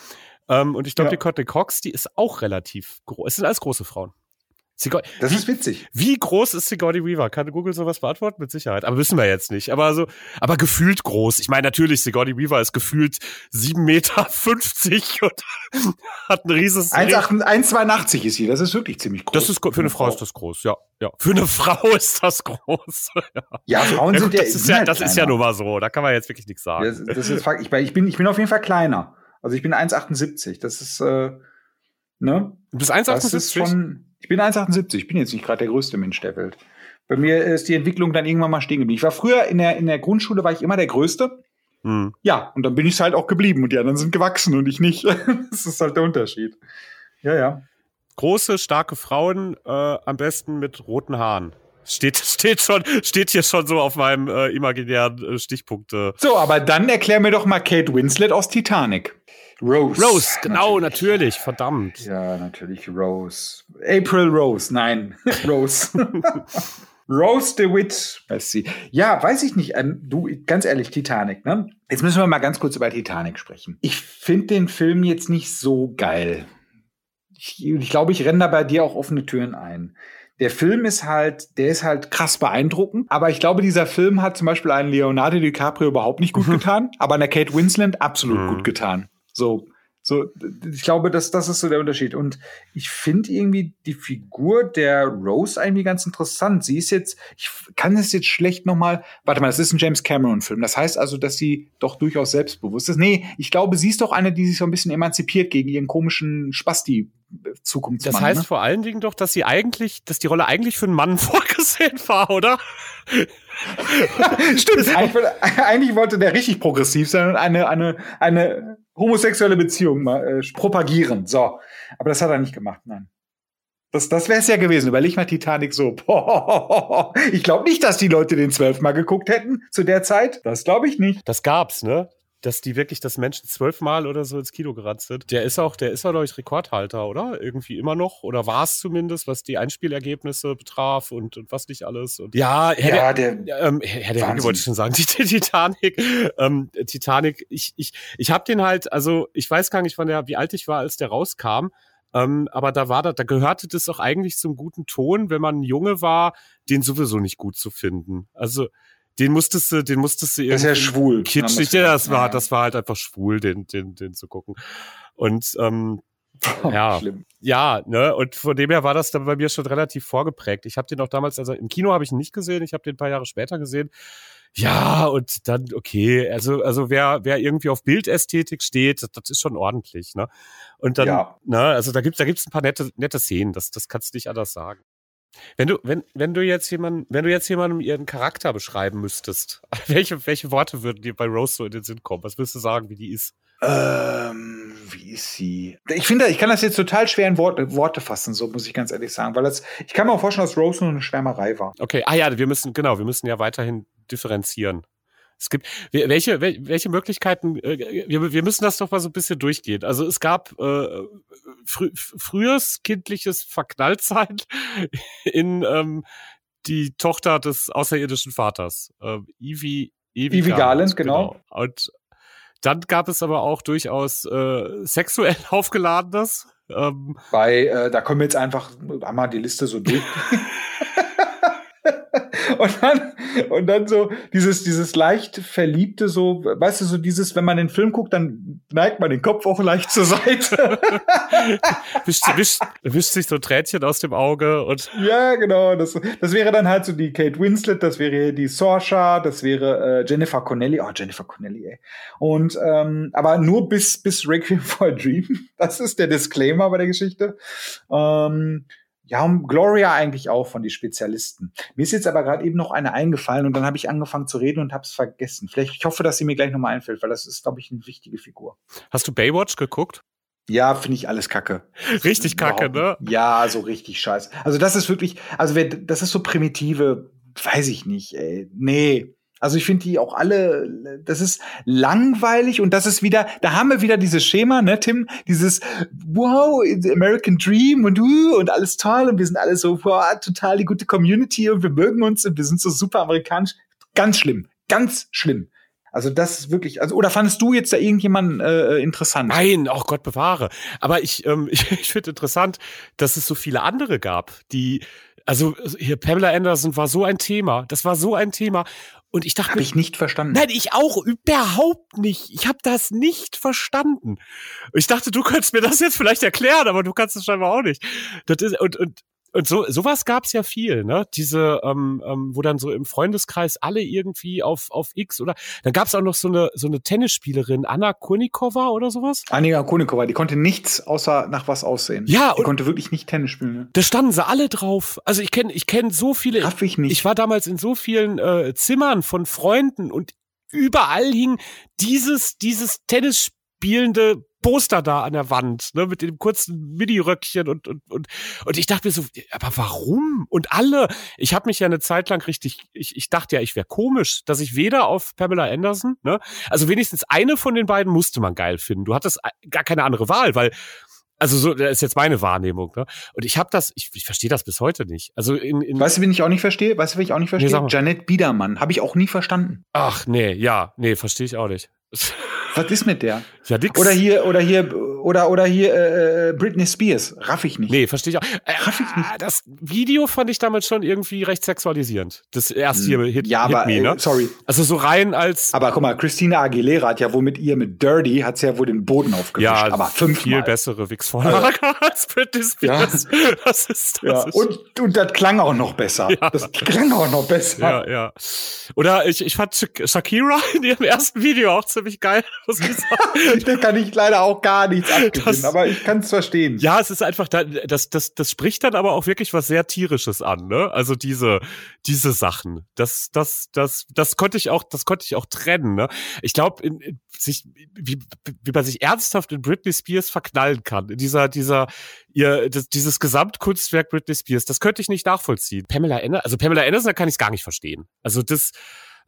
Ähm, und ich glaube, Ja. die Courtney Cox, die ist auch relativ groß. Es sind alles große Frauen. Sigour Das wie, ist witzig. wie groß ist Sigourney Weaver? Kann Google sowas beantworten? Mit Sicherheit. Aber wissen wir jetzt nicht. Aber so, aber gefühlt groß. Ich meine, natürlich, Sigourney Weaver ist gefühlt 7,50 Meter und hat ein rieses. 1,8 1,82 ist sie. Das ist wirklich ziemlich groß. Das ist für eine Frau ist das groß, ja. Ja. Für eine Frau ist das groß. Ja, Frauen Ja, sind gut, ja. das ist sind ja, das ist ja kleiner. nun mal so. Da kann man jetzt wirklich nichts sagen. Das, das ist. Ich, bin- ich, bin, ich bin auf jeden Fall kleiner. Also ich bin 1,78. Das ist, äh, ne? Du bist Das ist 1,78? schon. Ich bin 1,78. Ich bin jetzt nicht gerade der größte Mensch der Welt. Bei mir ist die Entwicklung dann irgendwann mal stehen geblieben. Ich war früher in der, in der Grundschule, war ich immer der Größte. Hm. Ja, und dann bin ich es halt auch geblieben und die anderen sind gewachsen und ich nicht. das ist halt der Unterschied. Ja, ja. Große, starke Frauen, äh, am besten mit roten Haaren. Steht, steht schon, steht hier schon so auf meinem äh, imaginären äh, Stichpunkte. So, aber dann erklär mir doch mal Kate Winslet aus Titanic. Rose. Rose, genau, natürlich, verdammt. Ja, natürlich Rose. April Rose, nein, Rose. Rose DeWitt, sie. Ja, weiß ich nicht. Ähm, du, ganz ehrlich, Titanic, ne? Jetzt müssen wir mal ganz kurz über Titanic sprechen. Ich finde den Film jetzt nicht so geil. Ich, ich glaube, ich renne da bei dir auch offene Türen ein. Der Film ist halt, der ist halt krass beeindruckend. Aber ich glaube, dieser Film hat zum Beispiel einen Leonardo DiCaprio überhaupt nicht gut getan, aber einer Kate Winslet absolut mhm. gut getan. So, so, ich glaube, das, das ist so der Unterschied. Und ich finde irgendwie die Figur der Rose irgendwie ganz interessant. Sie ist jetzt, ich kann es jetzt schlecht nochmal, warte mal, das ist ein James Cameron-Film. Das heißt also, dass sie doch durchaus selbstbewusst ist. Nee, ich glaube, sie ist doch eine, die sich so ein bisschen emanzipiert gegen ihren komischen Spasti. Zukunftsmann. Das heißt ne? vor allen Dingen doch, dass sie eigentlich, dass die Rolle eigentlich für einen Mann vorgesehen war, oder? Stimmt. eigentlich, eigentlich, wollte der richtig progressiv sein und eine, eine, eine homosexuelle Beziehung mal, äh, propagieren. So. Aber das hat er nicht gemacht, nein. Das, das wäre es ja gewesen. Überleg mal Titanic so. Boah, ich glaube nicht, dass die Leute den zwölfmal geguckt hätten zu der Zeit. Das glaube ich nicht. Das gab's, ne? Dass die wirklich das Menschen zwölfmal oder so ins Kino gerannt sind. Der ist auch, der ist auch, glaube ich, Rekordhalter, oder? Irgendwie immer noch. Oder war es zumindest, was die Einspielergebnisse betraf und, und was nicht alles. Und ja, Herr ja, der, der, ähm, Herr der Ringe wollte ich schon sagen, die, die Titanic. Ähm, Titanic, ich, ich, ich habe den halt, also ich weiß gar nicht, wann der, wie alt ich war, als der rauskam. Ähm, aber da war da, da gehörte das auch eigentlich zum guten Ton, wenn man Junge war, den sowieso nicht gut zu finden. Also den musstest du, den musstest du irgendwie. Das ist ja schwul. Kitschig, ja, das war, ja. das war halt einfach schwul, den, den, den zu gucken. Und ähm, ja, Schlimm. ja, ne, und von dem her war das dann bei mir schon relativ vorgeprägt. Ich habe den auch damals, also im Kino habe ich ihn nicht gesehen, ich habe den ein paar Jahre später gesehen. Ja, und dann, okay, also, also wer, wer irgendwie auf Bildästhetik steht, das, das ist schon ordentlich, ne? Und dann, ja. ne, also da gibt's, da gibt's ein paar nette, nette Szenen, das, das kannst du nicht anders sagen. Wenn du, wenn, wenn du jetzt jemanden, wenn du jetzt jemandem ihren Charakter beschreiben müsstest, welche, welche Worte würden dir bei Rose so in den Sinn kommen? Was würdest du sagen, wie die ist? Ähm, wie ist sie? Ich finde, ich kann das jetzt total schwer in Worte, Worte fassen, so muss ich ganz ehrlich sagen, weil das, ich kann mir auch vorstellen, dass Rose nur eine Schwärmerei war. Okay, ah ja, wir müssen, genau, wir müssen ja weiterhin differenzieren. Es gibt welche welche Möglichkeiten? Äh, wir, wir müssen das doch mal so ein bisschen durchgehen. Also es gab äh, frü frühes kindliches Verknalltsein in ähm, die Tochter des außerirdischen Vaters, äh, Ivy Ivy, Ivy Garland, genau. genau. Und dann gab es aber auch durchaus äh, sexuell aufgeladenes. Ähm, Bei, äh, da kommen wir jetzt einfach einmal die Liste so durch. und dann, und dann so dieses, dieses leicht verliebte, so, weißt du, so dieses, wenn man den Film guckt, dann neigt man den Kopf auch leicht zur Seite. wischt, wischt, wischt sich so Tränchen aus dem Auge und. Ja, genau. Das, das wäre dann halt so die Kate Winslet, das wäre die Sorsha, das wäre äh, Jennifer Connelly. Oh, Jennifer Connelly, ey. Und, ähm, aber nur bis, bis Requiem for a Dream. Das ist der Disclaimer bei der Geschichte. Ähm, ja, und Gloria eigentlich auch von den Spezialisten. Mir ist jetzt aber gerade eben noch eine eingefallen und dann habe ich angefangen zu reden und habe es vergessen. Vielleicht, ich hoffe, dass sie mir gleich nochmal einfällt, weil das ist, glaube ich, eine wichtige Figur. Hast du Baywatch geguckt? Ja, finde ich alles kacke. Richtig kacke, ne? Ja, so richtig scheiße. Also das ist wirklich, also wer, das ist so primitive, weiß ich nicht, ey. Nee, also ich finde die auch alle, das ist langweilig und das ist wieder, da haben wir wieder dieses Schema, ne, Tim, dieses wow, American Dream und uh, und alles toll und wir sind alle so wow, total die gute Community und wir mögen uns und wir sind so super amerikanisch. Ganz schlimm, ganz schlimm. Also das ist wirklich, also oder fandest du jetzt da irgendjemanden äh, interessant? Nein, auch Gott bewahre. Aber ich, ähm, ich, ich finde interessant, dass es so viele andere gab, die also hier Pamela Anderson war so ein Thema, das war so ein Thema und ich dachte, habe ich nicht verstanden. Nein, ich auch überhaupt nicht. Ich habe das nicht verstanden. Ich dachte, du könntest mir das jetzt vielleicht erklären, aber du kannst es scheinbar auch nicht. Das ist und und und so sowas gab's ja viel, ne? Diese, ähm, ähm, wo dann so im Freundeskreis alle irgendwie auf auf X oder dann gab's auch noch so eine so eine Tennisspielerin Anna Kurnikova oder sowas. Anna Kurnikova, die konnte nichts außer nach was aussehen. Ja, die konnte wirklich nicht Tennis spielen. Ne? Da standen sie alle drauf. Also ich kenne ich kenne so viele. Raff ich nicht. Ich war damals in so vielen äh, Zimmern von Freunden und überall hing dieses dieses Tennis spielende Poster da an der Wand, ne, mit dem kurzen Mini-Röckchen und, und, und, und ich dachte mir so, aber warum? Und alle, ich habe mich ja eine Zeit lang richtig, ich, ich dachte ja, ich wäre komisch, dass ich weder auf Pamela Anderson, ne, also wenigstens eine von den beiden musste man geil finden. Du hattest gar keine andere Wahl, weil Also so, das ist jetzt meine Wahrnehmung. Ne? Und ich habe das, ich, ich verstehe das bis heute nicht. Also in, in weißt du, wen ich auch nicht verstehe? Weißt du, wen ich auch nicht verstehe? Nee, Janet Biedermann. Habe ich auch nie verstanden. Ach nee, ja, nee, verstehe ich auch nicht. Was ist mit der? Ja, nix. Oder hier, oder hier, oder, oder hier äh, Britney Spears. Raff ich nicht. Nee, verstehe ich auch. Äh, Raff ich nicht. Das Video fand ich damals schon irgendwie recht sexualisierend. Das erste hier Hit, ja, aber, Hit Me, ne? Äh, sorry. Also so rein als. Aber guck mal, Christina Aguilera hat ja wohl mit ihr, mit Dirty, hat sie ja wohl den Boden aufgewischt. Ja, aber fünfmal. Viel bessere Wix-Vorlage also, als Britney Spears. Ja. Das ist, das ja. Ist und, und das klang auch noch besser. Ja. Das klang auch noch besser. Ja, ja. Oder ich, ich fand Shakira in ihrem ersten Video auch ziemlich geil. da kann ich leider auch gar nichts abgewinnen, aber ich kann es verstehen. Ja, es ist einfach, das, das, das spricht dann aber auch wirklich was sehr tierisches an, ne? Also diese, diese Sachen. Das, das, das, das konnte ich auch, das konnte ich auch trennen, ne? Ich glaube, sich, wie, wie man sich ernsthaft in Britney Spears verknallen kann, dieser, dieser, ihr, das, dieses Gesamtkunstwerk Britney Spears, das könnte ich nicht nachvollziehen. Pamela Anderson, also Pamela Anderson, da kann ich es gar nicht verstehen. Also das,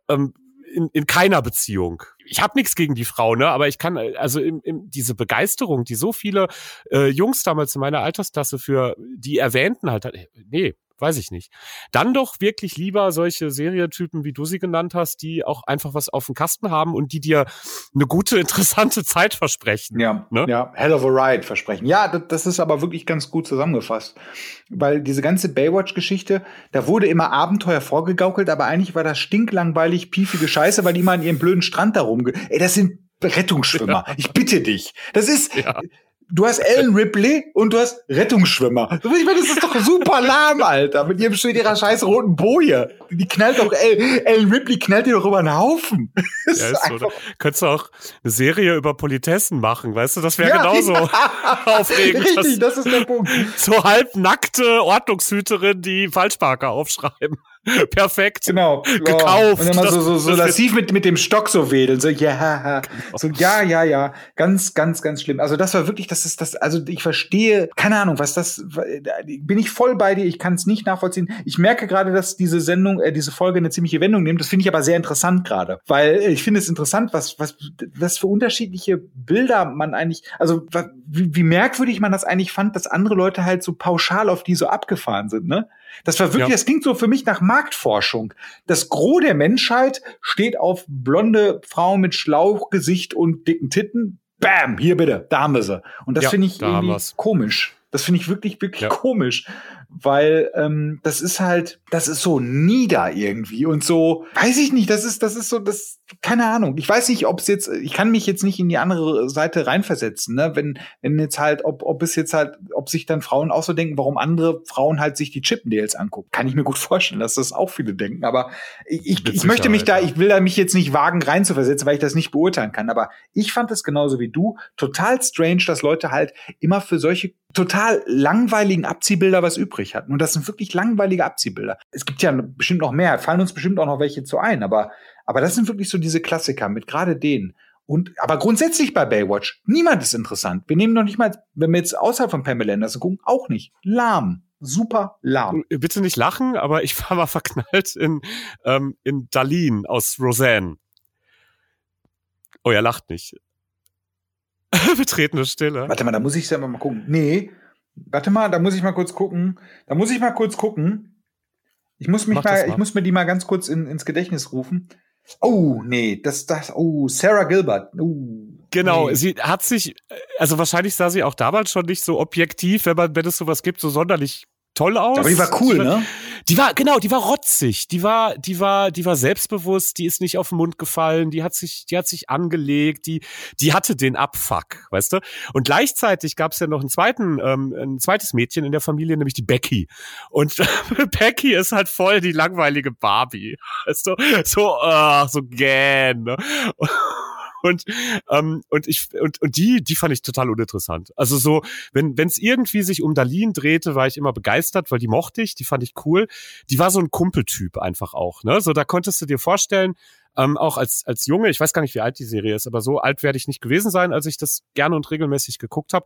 ähm, in, in keiner Beziehung. Ich habe nichts gegen die Frau, ne? Aber ich kann also im, im, diese Begeisterung, die so viele äh, Jungs damals in meiner Altersklasse für die erwähnten halt, nee, weiß ich nicht. Dann doch wirklich lieber solche Serientypen, wie du sie genannt hast, die auch einfach was auf dem Kasten haben und die dir eine gute, interessante Zeit versprechen. Ja, ne? ja, hell of a ride versprechen. Ja, das, das ist aber wirklich ganz gut zusammengefasst. Weil diese ganze Baywatch-Geschichte, da wurde immer Abenteuer vorgegaukelt, aber eigentlich war das stinklangweilig, piefige Scheiße, weil die mal an ihrem blöden Strand da rumge... Ey, das sind Rettungsschwimmer. Ja. Ich bitte dich. Das ist, ja du hast Ellen Ripley und du hast Rettungsschwimmer. Ich meine, das ist doch super lahm, Alter. Mit ihrem mit ihrer scheiß roten Boje. Die knallt doch, Ellen Ripley knallt dir doch über einen Haufen. Ja, ist so, Könntest du auch eine Serie über Politessen machen, weißt du? Das wäre ja, genauso ja. aufregend. Richtig, das ist der Punkt. So halbnackte Ordnungshüterin, die Falschparker aufschreiben. Perfekt. Genau. Gekauft. Und immer so, so, so lassiv mit, mit dem Stock so wedeln. So, ja, so, ja, ja, ja. Ganz, ganz, ganz schlimm. Also das war wirklich, das ist das, also ich verstehe, keine Ahnung, was das, bin ich voll bei dir, ich kann es nicht nachvollziehen. Ich merke gerade, dass diese Sendung, äh, diese Folge eine ziemliche Wendung nimmt. Das finde ich aber sehr interessant gerade. Weil ich finde es interessant, was, was, was für unterschiedliche Bilder man eigentlich, also wie, wie merkwürdig man das eigentlich fand, dass andere Leute halt so pauschal auf die so abgefahren sind, ne? Das war wirklich, ja. das klingt so für mich nach Marktforschung. Das Gros der Menschheit steht auf blonde Frauen mit Schlauchgesicht und dicken Titten. Bam, hier bitte, da haben wir sie. Und das ja, finde ich da irgendwie komisch. Das finde ich wirklich, wirklich ja. komisch weil ähm, das ist halt, das ist so nieder irgendwie und so, weiß ich nicht, das ist, das ist so, das, keine Ahnung. Ich weiß nicht, ob es jetzt, ich kann mich jetzt nicht in die andere Seite reinversetzen, ne? Wenn, wenn jetzt halt, ob, ob es jetzt halt, ob sich dann Frauen auch so denken, warum andere Frauen halt sich die Chippendales angucken. Kann ich mir gut vorstellen, dass das auch viele denken. Aber ich, ich, ich möchte mich da, ich will da mich jetzt nicht wagen reinzuversetzen, weil ich das nicht beurteilen kann. Aber ich fand es genauso wie du total strange, dass Leute halt immer für solche total langweiligen Abziehbilder was übrig hatten. Und das sind wirklich langweilige Abziehbilder. Es gibt ja bestimmt noch mehr, fallen uns bestimmt auch noch welche zu ein, aber, aber das sind wirklich so diese Klassiker mit gerade denen. Und, aber grundsätzlich bei Baywatch, niemand ist interessant. Wir nehmen noch nicht mal, wenn wir jetzt außerhalb von Pamela Anderson gucken, auch nicht. Lahm. Super lahm. Bitte nicht lachen, aber ich war mal verknallt in, ähm, in Darlene aus Roseanne. Oh, er lacht nicht. Betretene Stille. Warte mal, da muss ich selber mal gucken. Nee, warte mal, da muss ich mal kurz gucken. Da muss ich mal kurz gucken. Ich muss mich mal, mal, ich muss mir die mal ganz kurz in, ins Gedächtnis rufen. Oh, nee, das, das, oh, Sarah Gilbert. Oh, genau, nee. sie hat sich, also wahrscheinlich sah sie auch damals schon nicht so objektiv, wenn man, wenn es sowas gibt, so sonderlich toll aus. Aber die war cool, ne? Die war, genau, die war rotzig. Die war, die war, die war selbstbewusst, die ist nicht auf den Mund gefallen, die hat sich, die hat sich angelegt, die, die hatte den Abfuck, weißt du? Und gleichzeitig gab es ja noch einen zweiten, ähm, ein zweites Mädchen in der Familie, nämlich die Becky. Und Becky ist halt voll die langweilige Barbie. Weißt du? So, uh, so gähn. Ne? Und ähm, und ich und und die die fand ich total uninteressant. Also so wenn wenn es irgendwie sich um Darlene drehte, war ich immer begeistert, weil die mochte ich, die fand ich cool. Die war so ein Kumpeltyp einfach auch, ne? So da konntest du dir vorstellen, ähm, auch als als Junge, ich weiß gar nicht, wie alt die Serie ist, aber so alt werde ich nicht gewesen sein, als ich das gerne und regelmäßig geguckt habe.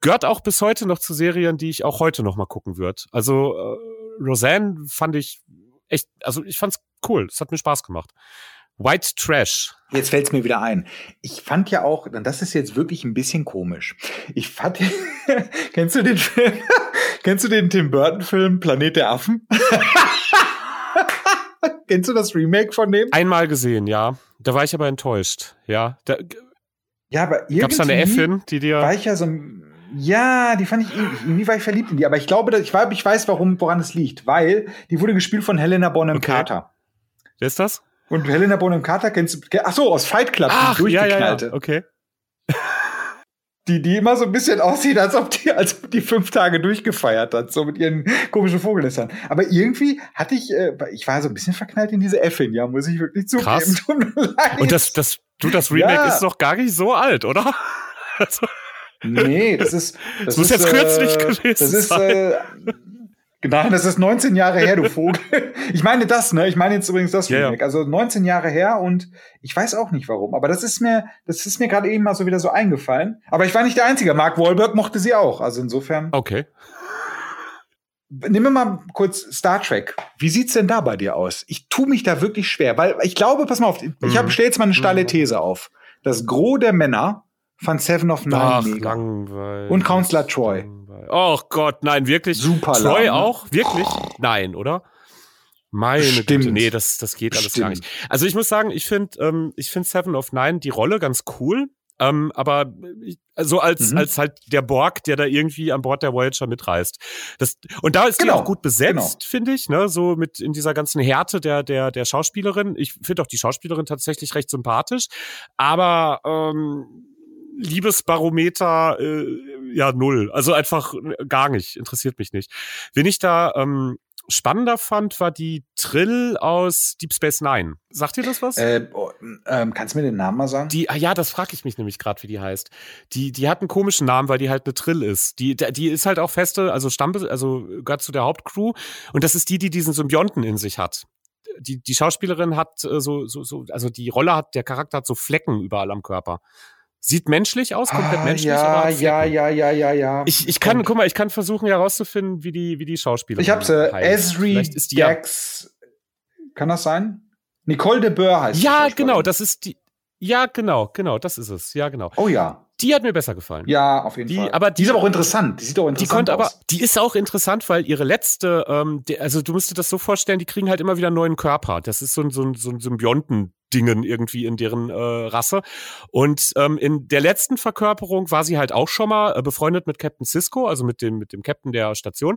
Gehört auch bis heute noch zu Serien, die ich auch heute noch mal gucken würde. Also äh, Roseanne fand ich echt, also ich fand's cool, es hat mir Spaß gemacht. White Trash. Jetzt fällt's mir wieder ein. Ich fand ja auch, und das ist jetzt wirklich ein bisschen komisch. Ich fand, kennst du den Film, kennst du den Tim Burton Film Planet der Affen? kennst du das Remake von dem? Einmal gesehen, ja. Da war ich aber enttäuscht, ja. Da, ja, aber irgendwie gab's da eine Äffin, die dir war ich ja so ja, die fand ich irgendwie war ich verliebt in die, aber ich glaube, ich, weiß, ich weiß, warum, woran es liegt, weil die wurde gespielt von Helena Bonham okay. Carter. Wer ist das? Und Helena Bonham Carter kennst du, ach so, aus Fight Club, ach, die durchgeknallte. Ja, ja. Okay. Die, die immer so ein bisschen aussieht, als ob die, als ob die fünf Tage durchgefeiert hat, so mit ihren komischen Vogelnestern. Aber irgendwie hatte ich, äh, ich war so ein bisschen verknallt in diese Effin, ja, muss ich wirklich zugeben. Krass. Und das, das, du, das Remake ja. ist noch gar nicht so alt, oder? Also. Nee, das ist. Das, das muss ist, jetzt kürzlich äh, gewesen das ist. Äh, Nein, das ist 19 Jahre her, du Vogel. Ich meine das, ne? Ich meine jetzt übrigens das ja, Remake. Also 19 Jahre her und ich weiß auch nicht warum. Aber das ist mir, das ist mir gerade eben mal so wieder so eingefallen. Aber ich war nicht der Einzige. Mark Wahlberg mochte sie auch. Also insofern. Okay. Nehmen wir mal kurz Star Trek. Wie sieht's denn da bei dir aus? Ich tue mich da wirklich schwer, weil ich glaube, pass mal auf, ich mhm. stelle jetzt mal eine steile mhm. These auf. Das Gros der Männer fand Seven of Nine Ach, mega. Langweilig. Und Counselor Troy. Oh Gott, nein, wirklich. Super Troy lang. auch? Wirklich? Nein, oder? Meine Stimmt. Güte, nee, das, das geht alles Stimmt. gar nicht. Also ich muss sagen, ich finde ähm, ich finde Seven of Nine die Rolle ganz cool. Ähm, aber ich, so als, Mhm. als halt der Borg, der da irgendwie an Bord der Voyager mitreist. Das, und da ist die Genau, auch gut besetzt, finde ich, ne? So mit in dieser ganzen Härte der, der, der Schauspielerin. Ich finde auch die Schauspielerin tatsächlich recht sympathisch. Aber ähm, Liebesbarometer, äh, ja, null. Also einfach gar nicht. Interessiert mich nicht. Wen ich da ähm, spannender fand, war die Trill aus Deep Space Nine. Sagt ihr das was? Äh, oh, ähm, kannst du mir den Namen mal sagen? Die, ah ja, das frage ich mich nämlich gerade, wie die heißt. Die, die hat einen komischen Namen, weil die halt eine Trill ist. Die, die ist halt auch feste, also Stampe, also gehört zu der Hauptcrew. Und das ist die, die diesen Symbionten in sich hat. Die, die Schauspielerin hat äh, so, so, so, also die Rolle hat, der Charakter hat so Flecken überall am Körper. Sieht menschlich aus, komplett ah, menschlich. ja, ja, ja, ja, ja, ja. Ich, ich kann, guck mal, ich kann versuchen herauszufinden, wie die, wie die Schauspielerin Ich hab's, äh. Esri Vielleicht ist die ja, Dax. Kann das sein? Nicole de Boer heißt ja, genau, das ist die, ja, genau, genau, das ist es, ja, genau. Oh ja. Die hat mir besser gefallen. Ja, auf jeden Die- Fall. aber die ist die- aber auch interessant. Die sieht auch Die interessant konnte aus. aber, die ist auch interessant, weil ihre letzte, ähm, die, also du musst dir das so vorstellen, die kriegen halt immer wieder einen neuen Körper. Das ist so ein, so ein, so ein Symbionten-Dingen irgendwie in deren äh, Rasse. Und ähm, in der letzten Verkörperung war sie halt auch schon mal äh, befreundet mit Captain Cisco, also mit dem, mit dem Captain der Station.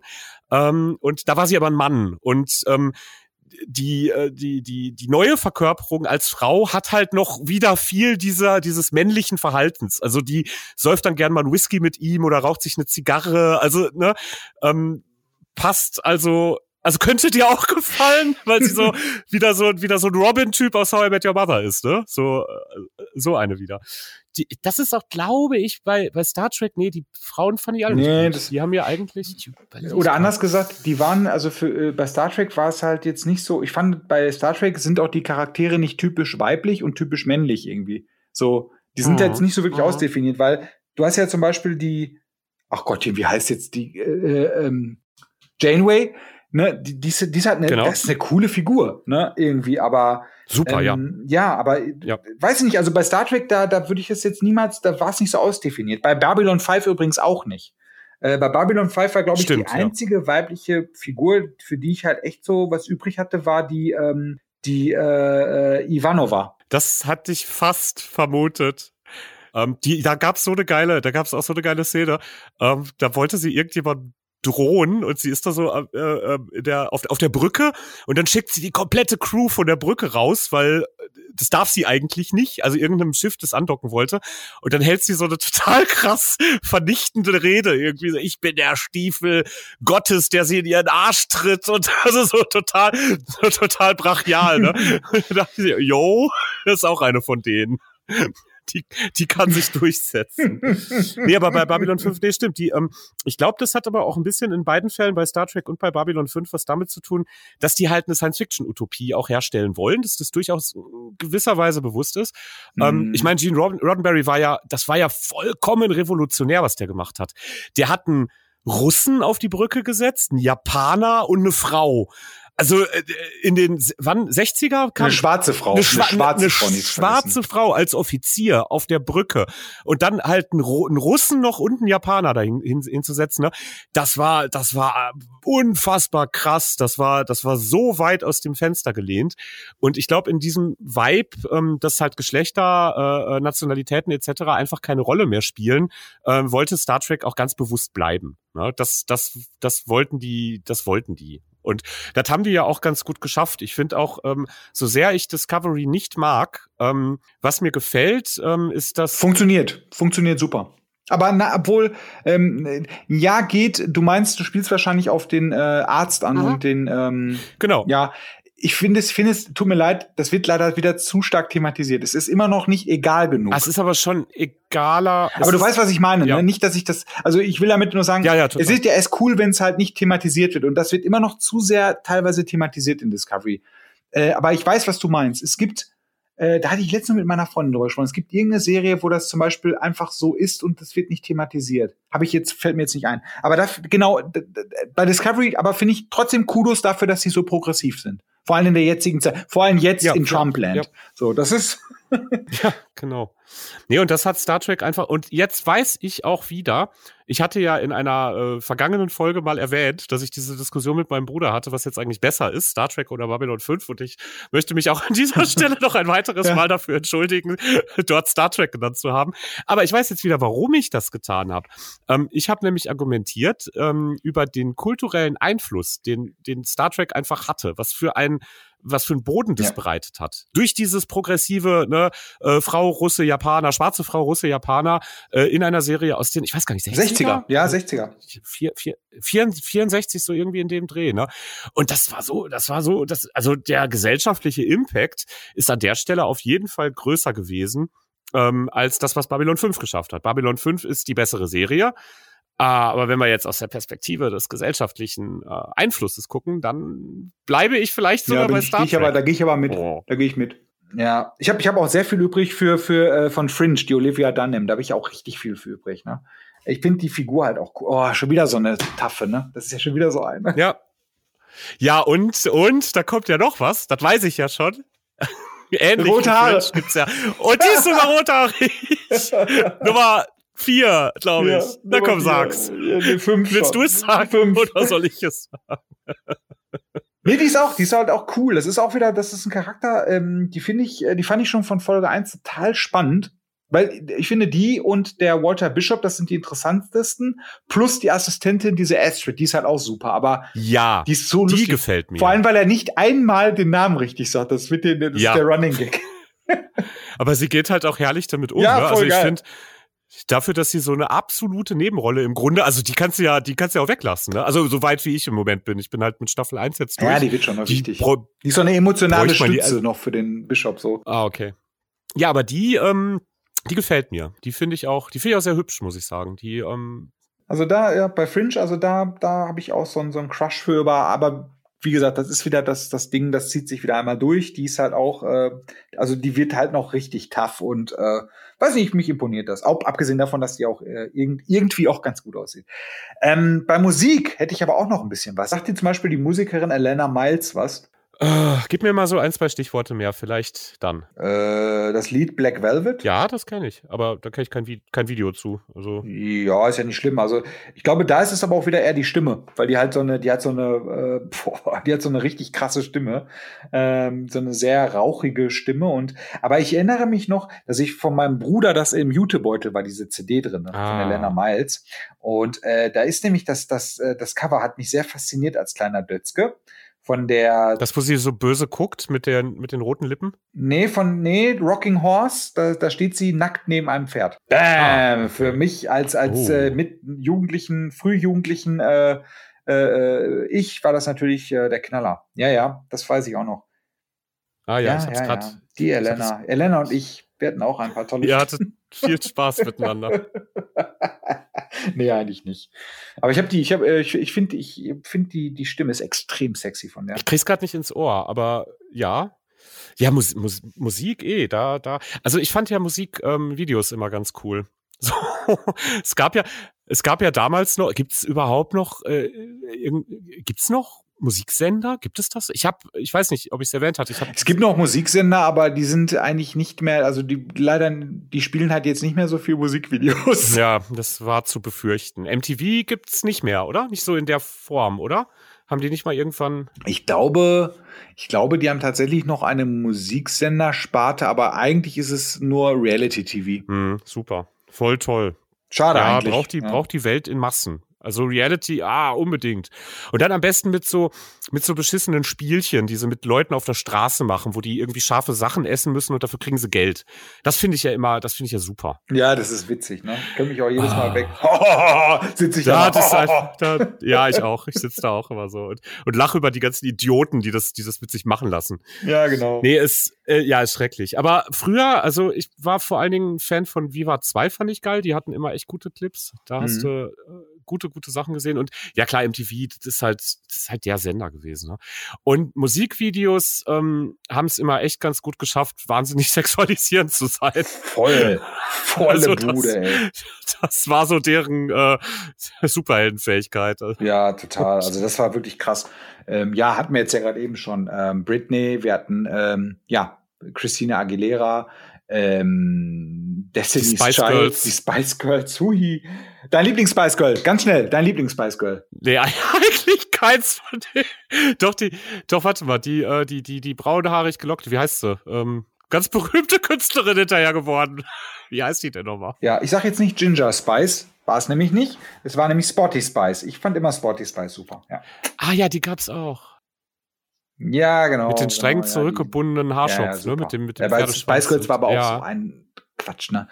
Ähm, und da war sie aber ein Mann. Und ähm, die, äh, die, die, die neue Verkörperung als Frau hat halt noch wieder viel dieser, dieses männlichen Verhaltens. Also die säuft dann gern mal einen Whisky mit ihm oder raucht sich eine Zigarre. Also, ne, ähm, passt also, also könnte dir auch gefallen, weil sie so wieder so, wieder so ein Robin-Typ aus How I Met Your Mother ist, ne? So, äh, so eine wieder. Die, das ist auch, glaube ich, bei, bei Star Trek, nee, die Frauen fand ich alle Nee, nicht das-. Die haben ja eigentlich, Oder anders gesagt, die waren, also für, äh, bei Star Trek war es halt jetzt nicht so, ich fand, bei Star Trek sind auch die Charaktere nicht typisch weiblich und typisch männlich irgendwie. So, die sind Mhm. jetzt nicht so wirklich Mhm. ausdefiniert, weil du hast ja zum Beispiel die, ach Gottchen, wie heißt jetzt die, äh, äh, ähm, Janeway, ne, die, die, ist, die ist halt eine, Genau. das ist eine coole Figur, ne, irgendwie, aber Super, ja. ähm, ja, aber Ja. weiß ich nicht, also bei Star Trek, da, da würde ich es jetzt niemals, da war es nicht so ausdefiniert. Bei Babylon 5 übrigens auch nicht. Äh, bei Babylon 5 war, glaube ich, Stimmt, die ja. einzige weibliche Figur, für die ich halt echt so was übrig hatte, war die, ähm, die äh, äh, Ivanova. Das hatte ich fast vermutet. Ähm, die, da gab's so eine geile, da gab's auch so eine geile Szene. Ähm, da wollte sie irgendjemand drohen und sie ist da so äh, äh, der, auf, auf der Brücke und dann schickt sie die komplette Crew von der Brücke raus, weil äh, das darf sie eigentlich nicht, also irgendeinem Schiff, das andocken wollte. Und dann hält sie so eine total krass vernichtende Rede, irgendwie so, ich bin der Stiefel Gottes, der sie in ihren Arsch tritt und also so total, so total brachial, ne? Da dachte ich, yo, das ist auch eine von denen. Die, die kann sich durchsetzen. nee, aber bei Babylon 5, nee, stimmt. Die, ähm, ich glaube, das hat aber auch ein bisschen in beiden Fällen, bei Star Trek und bei Babylon 5, was damit zu tun, dass die halt eine Science-Fiction-Utopie auch herstellen wollen, dass das durchaus in gewisser Weise bewusst ist. Ähm, Mhm. ich meine, Gene Rodden Roddenberry war ja, das war ja vollkommen revolutionär, was der gemacht hat. Der hat einen Russen auf die Brücke gesetzt, einen Japaner und eine Frau. Also äh, in den wann 60er kam eine schwarze Frau, eine, schwa eine schwarze, eine Frau, schwarze Frau als Offizier auf der Brücke und dann halt einen, einen Russen noch und einen Japaner da hin, hin, hinzusetzen. Ne? Das war das war unfassbar krass. Das war das war so weit aus dem Fenster gelehnt und ich glaube in diesem Vibe, ähm, dass halt Geschlechter, äh, äh Nationalitäten etc. einfach keine Rolle mehr spielen, äh, wollte Star Trek auch ganz bewusst bleiben. Ne? Das das das wollten die das wollten die und das haben die ja auch ganz gut geschafft. Ich finde auch, ähm, so sehr ich Discovery nicht mag, ähm, was mir gefällt, ähm, ist das. Funktioniert. Funktioniert super. Aber na, obwohl, ähm, ja, geht, du meinst, du spielst wahrscheinlich auf den äh, Arzt an Aha. und den ähm, Genau. Ja, ich finde es, finde es, tut mir leid, das wird leider wieder zu stark thematisiert. Es ist immer noch nicht egal genug. Es ist aber schon egaler. Aber du weißt, was ich meine, ja. ne? Nicht, dass ich das, also ich will damit nur sagen, ja, ja, es ist ja erst cool, wenn es halt nicht thematisiert wird. Und das wird immer noch zu sehr teilweise thematisiert in Discovery. Äh, aber ich weiß, was du meinst. Es gibt, äh, da hatte ich letztens mit meiner Freundin drüber gesprochen. Es gibt irgendeine Serie, wo das zum Beispiel einfach so ist und das wird nicht thematisiert. Habe ich jetzt, fällt mir jetzt nicht ein. Aber da, genau, bei Discovery, aber finde ich trotzdem Kudos dafür, dass sie so progressiv sind. Vor allem in der jetzigen Zeit, vor allem jetzt ja, in Trumpland. Ja. So, das ist. ja, genau. Nee, und das hat Star Trek einfach, und jetzt weiß ich auch wieder, ich hatte ja in einer äh, vergangenen Folge mal erwähnt, dass ich diese Diskussion mit meinem Bruder hatte, was jetzt eigentlich besser ist, Star Trek oder Babylon 5. Und ich möchte mich auch an dieser Stelle noch ein weiteres ja. Mal dafür entschuldigen, dort Star Trek genannt zu haben. Aber ich weiß jetzt wieder, warum ich das getan habe. Ähm, ich habe nämlich argumentiert ähm, über den kulturellen Einfluss, den, den Star Trek einfach hatte, was für ein was für einen Boden das ja. bereitet hat. Durch dieses progressive, ne, äh, Frau, Russe, Japaner, schwarze Frau, Russe, Japaner, äh, in einer Serie aus den, ich weiß gar nicht, 60er? 60er, ja, 60er. 4, 4, 64 so irgendwie in dem Dreh, ne? Und das war so, das war so, das, also der gesellschaftliche Impact ist an der Stelle auf jeden Fall größer gewesen, ähm, als das, was Babylon 5 geschafft hat. Babylon 5 ist die bessere Serie. Ah, aber wenn wir jetzt aus der Perspektive des gesellschaftlichen äh, Einflusses gucken, dann bleibe ich vielleicht sogar ja, bei Star Trek. Aber, da gehe ich aber mit. Oh. Da gehe ich mit. Ja, ich habe ich hab auch sehr viel übrig für, für äh, von Fringe, die Olivia Dunham. Da habe ich auch richtig viel für übrig. Ne? Ich finde die Figur halt auch cool. Oh, schon wieder so eine Taffe, ne? Das ist ja schon wieder so eine. Ja. Ja, und, und, da kommt ja noch was. Das weiß ich ja schon. Ähnlich rote Haare. gibt's ja. Und die ist sogar rothaarig. Nummer vier, glaube ich. Ja, Na komm, vier. sag's. Ja, nee, fünf Willst du es sagen fünf. oder soll ich es sagen? Nee, die ist auch, die ist halt auch cool. Das ist auch wieder, das ist ein Charakter, ähm, die finde ich, äh, die fand ich schon von Folge 1 total spannend. Weil ich finde, die und der Walter Bishop, das sind die interessantesten. Plus die Assistentin, diese Astrid, die ist halt auch super. Aber ja, die ist so die lustig. gefällt mir. Vor allem, weil er nicht einmal den Namen richtig sagt. Das, wird den, das ja. ist der Running Gag. Aber sie geht halt auch herrlich damit um. Ja, ne? Also ich finde, dafür, dass sie so eine absolute Nebenrolle im Grunde, also die kannst du ja, die kannst du ja auch weglassen, ne? Also so weit wie ich im Moment bin. Ich bin halt mit Staffel 1 jetzt durch. Ja, die wird schon noch wichtig. Die ist so eine emotionale Stütze die, noch für den Bischof so. Ah, okay. Ja, aber die, ähm, die gefällt mir. Die finde ich auch, die finde ich auch sehr hübsch, muss ich sagen. Die, ähm, also da, ja, bei Fringe, also da, da habe ich auch so, so einen Crush für, aber wie gesagt, das ist wieder das, das Ding, das zieht sich wieder einmal durch. Die ist halt auch, äh, also die wird halt noch richtig tough und äh, weiß nicht, mich imponiert das. Auch abgesehen davon, dass die auch äh, irgend, irgendwie auch ganz gut aussieht. Ähm, bei Musik hätte ich aber auch noch ein bisschen was. Sagt dir zum Beispiel die Musikerin Elena Miles was? Uh, gib mir mal so ein, zwei Stichworte mehr, vielleicht dann. Äh, das Lied Black Velvet? Ja, das kenne ich, aber da kenne ich kein, kein Video zu. Also. Ja, ist ja nicht schlimm. Also ich glaube, da ist es aber auch wieder eher die Stimme, weil die halt so eine, die hat so eine, äh, boah, die hat so eine richtig krasse Stimme, ähm, so eine sehr rauchige Stimme. Und aber ich erinnere mich noch, dass ich von meinem Bruder das im Jutebeutel war, diese CD drin ne, ah. von Elena Miles. Und äh, da ist nämlich das, das, äh, das Cover hat mich sehr fasziniert als kleiner Dötzke von der. Das, wo sie so böse guckt mit, der, mit den roten Lippen? Nee, von, nee, Rocking Horse, da, da steht sie nackt neben einem Pferd. Bam! Ah. Für mich als, als oh. äh, mit Jugendlichen, Frühjugendlichen, äh, äh, ich war das natürlich äh, der Knaller. Ja, ja, das weiß ich auch noch. Ah ja, ja ich hab's ja, grad. Ja. Die Elena. Elena und ich, wir hatten auch ein paar tolle Ihr hattet viel Spaß miteinander. nee, eigentlich nicht. Aber ich habe die, ich habe, äh, ich, ich finde, ich finde die, die Stimme ist extrem sexy von der. Ich krieg's gerade nicht ins Ohr, aber ja. Ja, Mus Mus Musik eh, da, da. Also ich fand ja Musikvideos ähm, immer ganz cool. So, es gab ja, es gab ja damals noch, gibt's überhaupt noch, äh, gibt's noch Musiksender? Gibt es das? Ich habe, ich weiß nicht, ob ich es erwähnt hatte. Es gibt noch Musiksender, aber die sind eigentlich nicht mehr, also die leider, die spielen halt jetzt nicht mehr so viel Musikvideos. Ja, das war zu befürchten. MTV gibt's nicht mehr, oder? Nicht so in der Form, oder? Haben die nicht mal irgendwann? Ich glaube, ich glaube, die haben tatsächlich noch eine Musiksendersparte, aber eigentlich ist es nur Reality TV. Hm, super, voll toll. Schade ja, eigentlich. Braucht die, ja. braucht die Welt in Massen. Also Reality, ah, unbedingt. Und dann am besten mit so, mit so beschissenen Spielchen, die sie mit Leuten auf der Straße machen, wo die irgendwie scharfe Sachen essen müssen und dafür kriegen sie Geld. Das finde ich ja immer, das finde ich ja super. Ja, das ist witzig, ne? Ich mich auch jedes Mal Ah. weg. Sitze ich da. ist einfach, da, ja, ich auch. Ich sitze da auch immer so und, und lache über die ganzen Idioten, die das, die das mit sich machen lassen. ja, genau. Nee, ist, äh, ja, ist schrecklich. Aber früher, also ich war vor allen Dingen ein Fan von Viva 2, fand ich geil. Die hatten immer echt gute Clips. Da hast Mhm. du äh, gute, gute Sachen gesehen. Und ja, klar, MTV, das ist halt, das ist halt der Sender gewesen. Ne? Und Musikvideos ähm, haben es immer echt ganz gut geschafft, wahnsinnig sexualisierend zu sein. Voll. Volle Also das- Bude, ey. Das war so deren äh, Superheldenfähigkeit. Ja, total. Also das war wirklich krass. Ähm, ja, hatten wir jetzt ja gerade eben schon. Ähm, Britney, wir hatten ähm, ja Christina Aguilera, ähm, Destiny's Die Spice Child, Girls. die Spice Girls, hui. Dein Lieblings-Spice Girl, ganz schnell, dein Lieblings-Spice Girl. Nee, eigentlich keins von denen. Doch, die, doch, warte mal, die, äh, die, die, die braunhaarig gelockte, wie heißt sie? Ähm, ganz berühmte Künstlerin hinterher geworden. Wie heißt die denn nochmal? Ja, ich sag jetzt nicht Ginger Spice, war es nämlich nicht. Es war nämlich Spotty Spice. Ich fand immer Spotty Spice super. Ja, Ah ja, die gab's auch. Ja genau. mit den streng genau, ja, die- zurückgebundenen Haarschopf, Ja, ja, ne? Mit dem, mit dem ja, bei Spice Girls war aber auch ja. so ein Quatsch, ne?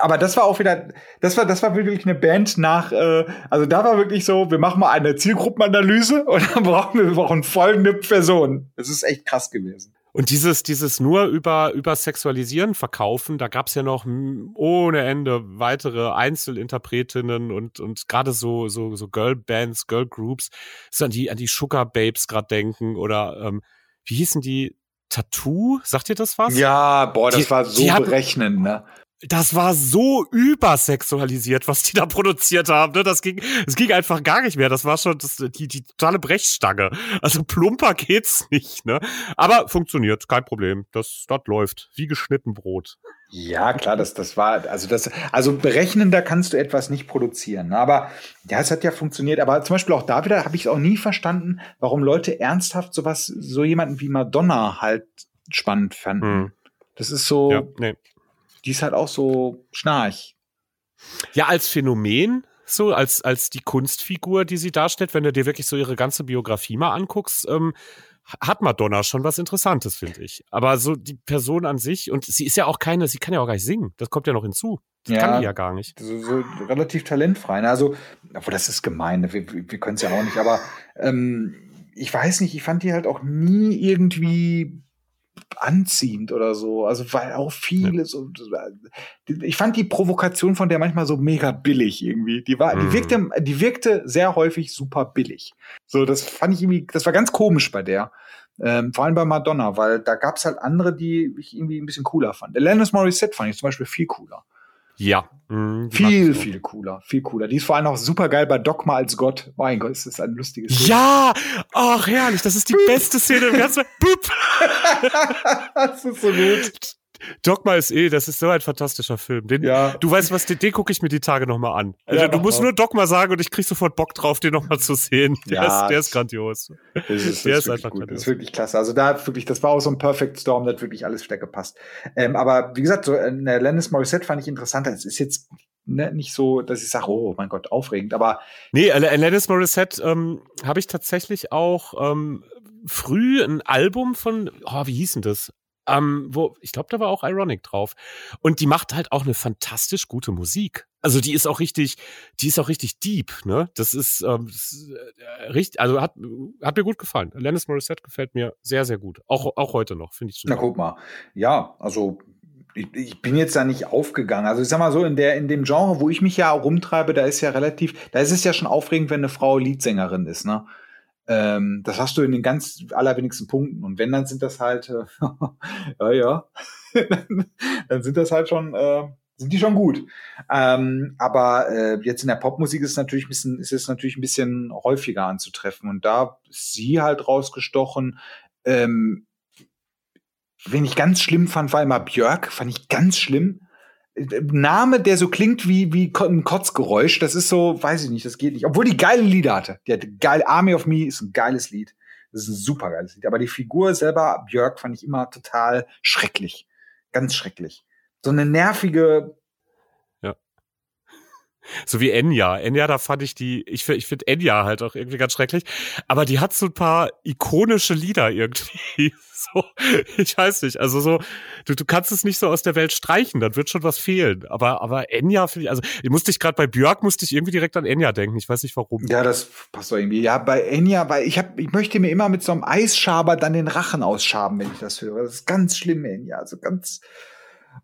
Aber das war auch wieder, das war, das war wirklich eine Band nach, äh, also da war wirklich so, wir machen mal eine Zielgruppenanalyse und dann brauchen wir, wir brauchen folgende Person. Das ist echt krass gewesen. Und dieses, dieses nur über, über Sexualisieren verkaufen, da gab's ja noch ohne Ende weitere Einzelinterpretinnen und, und gerade so, so, so Girlbands, Girlgroups, so an die, an die Sugar Babes gerade denken oder, ähm, wie hießen die? Tattoo? Sagt ihr das was? Ja, boah, das Die- war so hatten- berechnend, ne? Das war so übersexualisiert, was die da produziert haben. Ne? Das ging, es ging einfach gar nicht mehr. Das war schon das, die, die totale Brechstange. Also plumper geht's nicht. Ne? Aber funktioniert, kein Problem. Das, das läuft wie geschnitten Brot. Ja, klar, das, das war, also das, also berechnender kannst du etwas nicht produzieren. Ne? Aber ja, es hat ja funktioniert. Aber zum Beispiel auch da wieder habe ich auch nie verstanden, warum Leute ernsthaft sowas, so jemanden wie Madonna halt spannend fanden. Hm. Das ist so, Ja, nee. Die ist halt auch so schnarch. ja, als Phänomen. So, als, als die Kunstfigur, die sie darstellt, wenn du dir wirklich so ihre ganze Biografie mal anguckst, ähm, hat Madonna schon was Interessantes, finde ich. Aber so die Person an sich, und sie ist ja auch keine, sie kann ja auch gar nicht singen. Das kommt ja noch hinzu. Das Ja. kann die ja gar nicht. So, so relativ talentfrei. Ne? Also, obwohl das ist gemein, ne? wir, wir wir können es ja auch nicht, aber ähm, ich weiß nicht, ich fand die halt auch nie irgendwie anziehend oder so. Also, weil auch viele so. Ich fand die Provokation von der manchmal so mega billig irgendwie. Die war, die Mhm. wirkte, die wirkte sehr häufig super billig. So, das fand ich irgendwie, das war ganz komisch bei der. Ähm, vor allem bei Madonna, weil da gab es halt andere, die ich irgendwie ein bisschen cooler fand. Alanis Morissette fand ich zum Beispiel viel cooler. Ja. Mhm, Viel, viel cooler, viel cooler. Die ist vor allem auch super geil bei Dogma als Gott. Mein Gott, ist das ein lustiges Bild. Ja! Ach, herrlich. Das ist die beste Szene im ganzen. Boop. das ist so gut. Dogma ist eh, das ist so ein fantastischer Film. Den, Ja. Du weißt was, den, den gucke ich mir die Tage nochmal an. Also, Ja, du musst mal. nur Dogma sagen und ich krieg sofort Bock drauf, den nochmal zu sehen. Der, Ja, ist, der das- ist grandios. Das ist, Der das ist ist wirklich einfach gut. Das grandios. ist wirklich klasse. Also da wirklich, das war auch so ein Perfect Storm, da hat wirklich alles wieder gepasst. Ähm, aber wie gesagt, so äh, Lennis Morissette fand ich interessanter. Es ist jetzt ne, nicht so, dass ich sage, oh mein Gott, aufregend. Aber Nee, Al- Alanis Morissette ähm, habe ich tatsächlich auch ähm, früh ein Album von, oh, wie hieß denn das? Ähm, wo, ich glaube, da war auch Ironic drauf. Und die macht halt auch eine fantastisch gute Musik. Also die ist auch richtig, die ist auch richtig deep, ne? Das ist, ähm, das ist äh, richtig, also hat, hat mir gut gefallen. Alanis Morissette gefällt mir sehr, sehr gut. Auch, auch heute noch, finde ich super. Na, guck mal. Ja, also ich, ich bin jetzt da nicht aufgegangen. Also ich sag mal so, in der, in dem Genre, wo ich mich ja rumtreibe, da ist ja relativ, da ist es ja schon aufregend, wenn eine Frau Leadsängerin ist, ne? Ähm, das hast du in den ganz allerwenigsten Punkten. Und wenn, dann sind das halt, äh, ja, ja, dann sind das halt schon äh, sind die schon gut. Ähm, aber äh, jetzt in der Popmusik ist es natürlich ein bisschen, ist es natürlich ein bisschen häufiger anzutreffen. Und da ist sie halt rausgestochen. Ähm, wen ich ganz schlimm fand, war immer Björk, fand ich ganz schlimm. Name, der so klingt wie, wie ein Kotzgeräusch, das ist so, weiß ich nicht, das geht nicht. Obwohl die geile Lieder hatte. Die hatte geil, Army of Me ist ein geiles Lied. Das ist ein super geiles Lied. Aber die Figur selber, Björk, fand ich immer total schrecklich. Ganz schrecklich. So eine nervige, so wie Enya. Enya, da fand ich die, ich, ich finde Enya halt auch irgendwie ganz schrecklich. Aber die hat so ein paar ikonische Lieder irgendwie. So, ich weiß nicht. Also so, du, du kannst es nicht so aus der Welt streichen, dann wird schon was fehlen. Aber, aber Enya finde ich, also ich musste ich gerade bei Björk musste ich irgendwie direkt an Enya denken. Ich weiß nicht warum. Ja, das passt doch irgendwie. Ja, bei Enya, weil ich hab, ich möchte mir immer mit so einem Eisschaber dann den Rachen ausschaben, wenn ich das höre. Das ist ganz schlimm, Enya. Also ganz,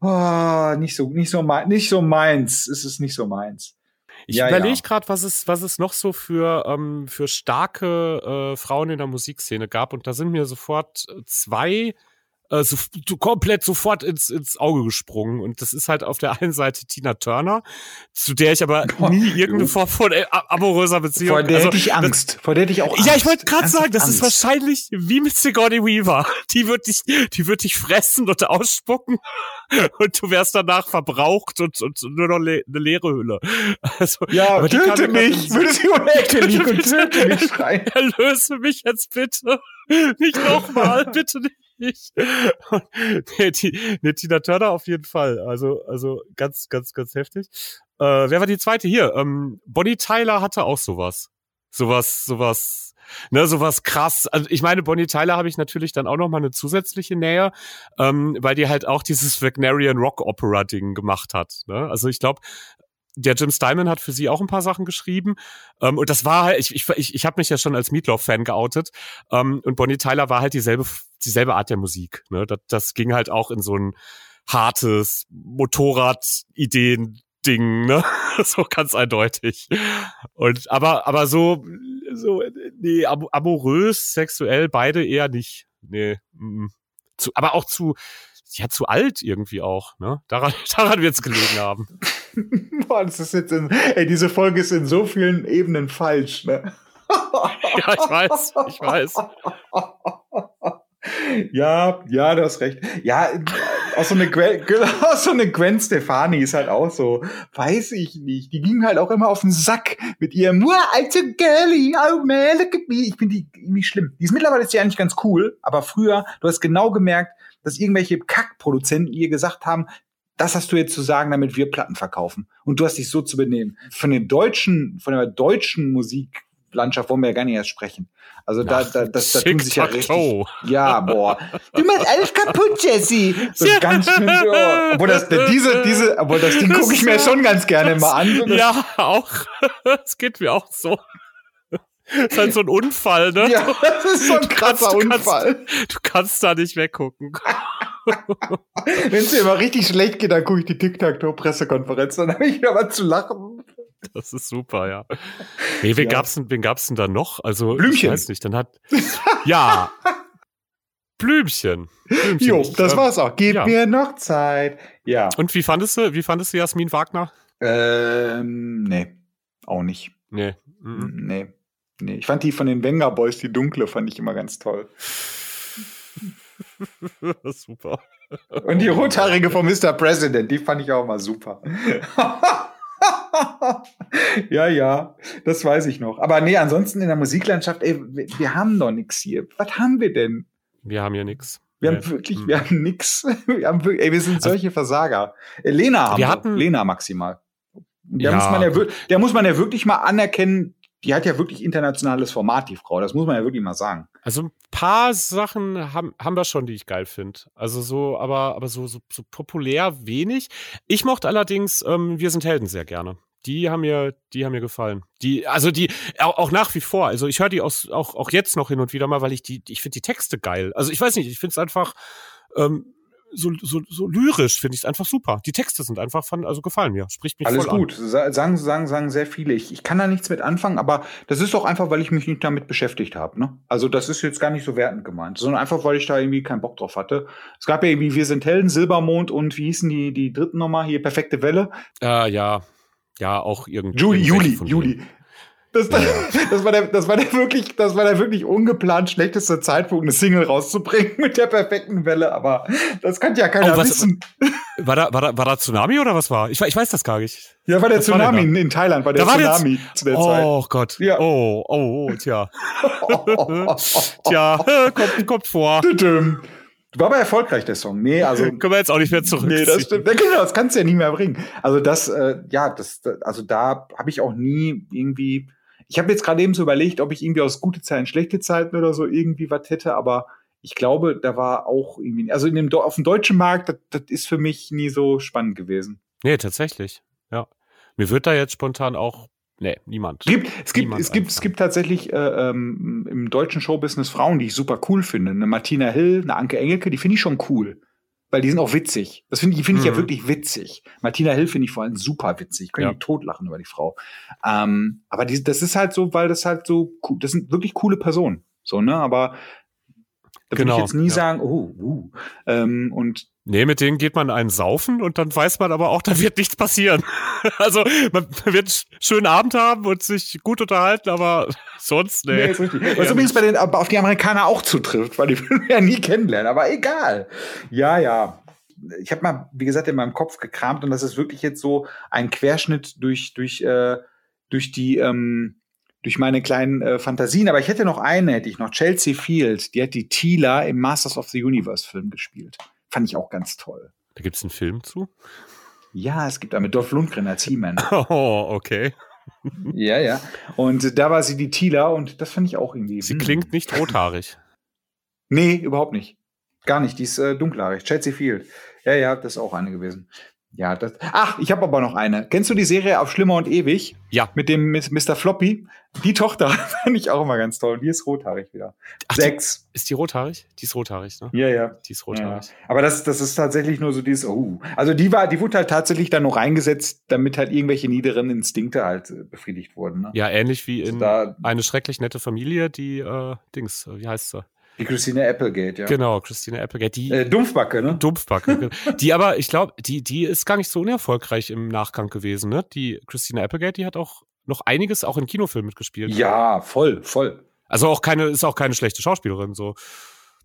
oh, nicht so, nicht so, nicht so meins. Es ist nicht so meins. Ich ja, überlege ja. gerade, was es, was es noch so für, ähm, für starke äh, Frauen in der Musikszene gab. Und da sind mir sofort zwei äh, so, komplett sofort ins, ins Auge gesprungen. Und das ist halt auf der einen Seite Tina Turner, zu der ich aber Boah, nie irgendeine Form von äh, amoröser Beziehung. Vor der also, hätte ich Angst. Das, vor der hätte ich auch Angst. Ja, ich wollte gerade sagen, das Angst. ist wahrscheinlich wie mit Sigourney Weaver. Die wird dich, die wird dich fressen und ausspucken. Und du wärst danach verbraucht und, und nur noch le eine leere Hülle. Also, ja, töte mich, würde sie um Ecke liegen und töte mich schreien. Erlöse mich jetzt bitte. Nicht nochmal, bitte nicht nicht. nee, die, nee, Tina Turner auf jeden Fall. Also, also ganz, ganz, ganz heftig. Äh, wer war die zweite hier? Ähm, Bonnie Tyler hatte auch sowas. Sowas, sowas, ne, sowas krass. Also ich meine, Bonnie Tyler habe ich natürlich dann auch noch mal eine zusätzliche Nähe, ähm, weil die halt auch dieses Wagnerian Rock Opera Ding gemacht hat. Ne? Also ich glaube, der Jim Steinman hat für sie auch ein paar Sachen geschrieben. Ähm, und das war halt, ich, ich, ich, habe mich ja schon als Meatloaf-Fan geoutet. Ähm, und Bonnie Tyler war halt dieselbe, dieselbe Art der Musik. Ne? Das, das ging halt auch in so ein hartes Motorrad-Ideen. Ding, ne? so ganz eindeutig. Und aber aber so so nee, amorös, sexuell beide eher nicht. Nee, mm, zu, aber auch zu ja zu alt irgendwie auch, ne? Daran, daran wird es gelegen haben. Boah, das ist jetzt in, ey, diese Folge ist in so vielen Ebenen falsch, ne? ja, ich weiß, ich weiß. Ja, ja, du hast recht. Ja, auch so eine Gwen, auch so eine Gwen Stefani ist halt auch so, weiß ich nicht. Die ging halt auch immer auf den Sack mit ihrem, alte girly, oh man, look at me. Ich finde die irgendwie schlimm. Die ist mittlerweile ist die eigentlich ganz cool, aber früher, du hast genau gemerkt, dass irgendwelche Kackproduzenten ihr gesagt haben, das hast du jetzt zu sagen, damit wir Platten verkaufen. Und du hast dich so zu benehmen. Von den deutschen, von der deutschen Musiklandschaft wollen wir ja gar nicht erst sprechen. Also da, da, das, da tun sich ja richtig. Ja, boah. Du machst alles kaputt, Jesse. So ja. ganz schön. Oh. Obwohl das, diese, diese, obwohl das Ding gucke ich mir schon ganz gerne mal an. Ja, auch. Es geht mir auch so. Das ist halt so ein Unfall, ne? Ja, das ist so ein krasser du kannst, Unfall. Du kannst, du kannst da nicht weggucken. Wenn es dir immer richtig schlecht geht, dann gucke ich die TikTok-Pressekonferenz, dann habe ich wieder was zu lachen. Das ist super, ja. Nee, wen, ja. gab's denn, wen gab's denn da noch? Also, Blümchen. ich weiß nicht, dann hat, ja. Blümchen. Blümchen. Jo, das war's auch. Gib ja. mir noch Zeit. Ja. Und wie fandest du, wie fandest du Jasmin Wagner? Ähm, nee. Auch nicht. Nee. Mhm. Nee. Nee. Ich fand die von den Wenger Boys, die dunkle, fand ich immer ganz toll. super. Und die rothaarige von Mr. President, die fand ich auch mal super. ja, ja, das weiß ich noch. Aber nee, ansonsten in der Musiklandschaft, ey, wir, wir haben doch nichts hier. Was haben wir denn? Wir haben hier nichts. Wir nee. haben wirklich, wir haben nix. Wir haben wirklich, ey, wir sind also solche Versager. Äh, Lena haben wir. Hatten, Lena maximal. Der, ja, muss man ja, der muss man ja wirklich mal anerkennen, die hat ja wirklich internationales Format, die Frau. Das muss man ja wirklich mal sagen. Also ein paar Sachen haben, haben wir schon, die ich geil finde. Also so, aber, aber so, so, so populär wenig. Ich mochte allerdings ähm, Wir sind Helden sehr gerne. Die haben mir, die haben mir gefallen. Die, also die, auch, auch nach wie vor. Also ich höre die aus, auch, auch jetzt noch hin und wieder mal, weil ich die, ich finde die Texte geil. Also ich weiß nicht, ich finde es einfach, ähm, so, so, so lyrisch finde ich es einfach super. Die Texte sind einfach von, also gefallen mir, spricht mich Alles voll gut, Sa- sagen, sagen, sagen sehr viele. Ich, ich kann da nichts mit anfangen, aber das ist doch einfach, weil ich mich nicht damit beschäftigt habe. Ne? Also das ist jetzt gar nicht so wertend gemeint, sondern einfach, weil ich da irgendwie keinen Bock drauf hatte. Es gab ja irgendwie Wir sind Helden, Silbermond und wie hießen die, die dritten nochmal hier, Perfekte Welle. an. Äh, ja, ja, auch irgendwie. Juli, Juli, Juli. Denen. Das, das, war der, das war der wirklich, das war der wirklich ungeplant schlechteste Zeitpunkt, eine Single rauszubringen mit der perfekten Welle, aber das kann ja keiner Oh, was- wissen. War da, war da, war da Tsunami oder was war? Ich, ich weiß das gar nicht. Ja, war der was war Tsunami in, in Thailand, war der Da war der Tsunami zu der Zeit. Oh Gott. Ja. Oh, oh, oh, tja. Tja, kommt, kommt vor. War aber erfolgreich, der Song. Nee, also. Können wir jetzt auch nicht mehr zurück. Nee, das stimmt. Genau, das kannst du ja nie mehr bringen. Also das, äh, ja, das, das- also da habe ich auch nie irgendwie. Ich habe jetzt gerade eben so überlegt, ob ich irgendwie aus gute Zeiten, schlechte Zeiten oder so irgendwie was hätte, aber ich glaube, da war auch irgendwie, also in dem, auf dem deutschen Markt, das, das ist für mich nie so spannend gewesen. Nee, tatsächlich. Ja. Mir wird da jetzt spontan auch. Nee, niemand. Es gibt, es gibt, Niemand es gibt, es gibt tatsächlich äh, ähm, im deutschen Showbusiness Frauen, die ich super cool finde. Eine Martina Hill, eine Anke Engelke, die finde ich schon cool. Weil die sind auch witzig. Das finde ich, die finde ich ja Mhm. wirklich witzig. Martina Hill finde ich vor allem super witzig. Ich könnte Ja. ja. totlachen über die Frau. Ähm, aber die, das ist halt so, weil das halt so, das sind wirklich coole Personen. So, ne? Aber da würde Genau, ich jetzt nie ja. sagen, oh, uh. Ähm, und Nee, mit denen geht man einen saufen und dann weiß man aber auch, da wird nichts passieren. Also man wird einen schönen Abend haben und sich gut unterhalten, aber sonst, nee. Nee, ist richtig. Was übrigens bei den, auf die Amerikaner auch zutrifft, weil die würden wir ja nie kennenlernen, aber egal. Ja, ja. Ich habe mal, wie gesagt, in meinem Kopf gekramt und das ist wirklich jetzt so ein Querschnitt durch, durch, äh, durch die, ähm, durch meine kleinen äh, Fantasien. Aber ich hätte noch eine, hätte ich noch. Chelsea Field, die hat die Tila im Masters of the Universe Film gespielt. Fand ich auch ganz toll. Da gibt's einen Film zu? Ja, es gibt da mit Dolph Lundgren als He-Man. Oh, okay. ja, ja. Und da war sie die Tila und das fand ich auch irgendwie. Sie hm. klingt nicht rothaarig. Nee, überhaupt nicht. Gar nicht. Die ist äh, dunkelhaarig. Chelsea Field. Ja, ja, das ist auch eine gewesen. Ja, das. Ach, ich habe aber noch eine. Kennst du die Serie auf Schlimmer und Ewig? Ja. Mit dem Mr. Floppy? Die Tochter fand ich auch immer ganz toll. Die ist rothaarig wieder. Ach, die, Sechs. ist die rothaarig? Die ist rothaarig, ne? Ja, ja. Die ist ja. rothaarig. Aber das, das ist tatsächlich nur so dieses, oh. Also die war, die wurde halt tatsächlich dann noch reingesetzt, damit halt irgendwelche niederen Instinkte halt äh, befriedigt wurden. Ne? Ja, ähnlich wie Also in da, eine schrecklich nette Familie, die äh, Dings, äh, wie heißt sie? Die Christine Applegate, ja. Genau, Christine Applegate, die Äh, Dumpfbacke, ne? Dumpfbacke. die aber, ich glaube, die, die ist gar nicht so unerfolgreich im Nachgang gewesen, ne? Die Christina Applegate, die hat auch noch einiges auch in Kinofilmen mitgespielt. Ja, voll, voll. Also auch keine, ist auch keine schlechte Schauspielerin, so.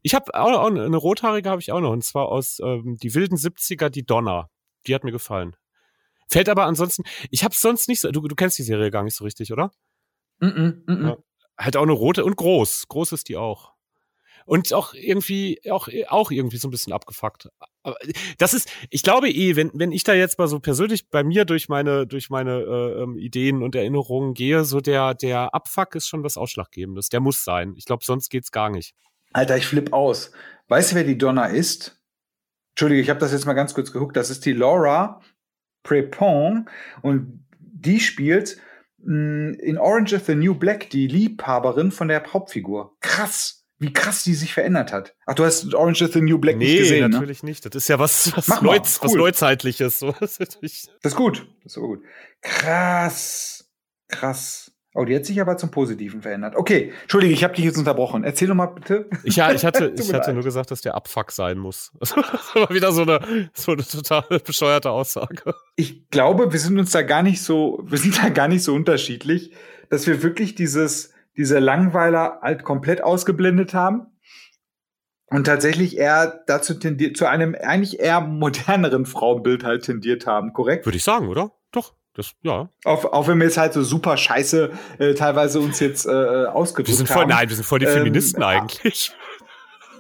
Ich habe auch, auch eine rothaarige habe ich auch noch, und zwar aus ähm, die wilden 70er, die Donna. Die hat mir gefallen. Fällt aber ansonsten, ich habe sonst nicht so, du, du kennst die Serie gar nicht so richtig, oder? Mm -mm, mm -mm. Ja. Halt auch eine rote und groß. Groß ist die auch. Und auch irgendwie, auch, auch irgendwie so ein bisschen abgefuckt. Aber das ist, ich glaube eh, wenn, wenn ich da jetzt mal so persönlich bei mir durch meine, durch meine äh, ähm, Ideen und Erinnerungen gehe, so der, der Abfuck ist schon was Ausschlaggebendes. Der muss sein. Ich glaube, sonst geht's gar nicht. Alter, ich flipp aus. Weißt du, wer die Donna ist? Entschuldige, ich habe das jetzt mal ganz kurz geguckt. Das ist die Laura Prepon und die spielt mh, in Orange is the New Black die Liebhaberin von der Hauptfigur. Krass, wie krass die sich verändert hat. Ach, du hast Orange is the New Black nicht gesehen, ne? natürlich nicht. Das ist ja was, was, mal, Neuz, was cool. Neuzeitliches. So. Das ist gut. Das ist aber gut. Krass. Krass. Oh, die hat sich aber zum Positiven verändert. Okay, Entschuldige, ich habe dich jetzt unterbrochen. Erzähl doch mal bitte. Ich, ja, ich hatte, ich hatte nur gesagt, dass der Abfuck sein muss. Das war wieder so eine, so eine total bescheuerte Aussage. ich glaube, wir sind uns da gar nicht so, wir sind da gar nicht so unterschiedlich, dass wir wirklich dieses, diese Langweiler halt komplett ausgeblendet haben und tatsächlich eher dazu tendiert, zu einem eigentlich eher moderneren Frauenbild halt tendiert haben, korrekt? Würde ich sagen, oder? Doch. Das, ja. Auch, auch wenn wir jetzt halt so super scheiße äh, teilweise uns jetzt äh, ausgedrückt Wir sind voll, haben. nein, wir sind voll die Ähm, Feministen ah. eigentlich.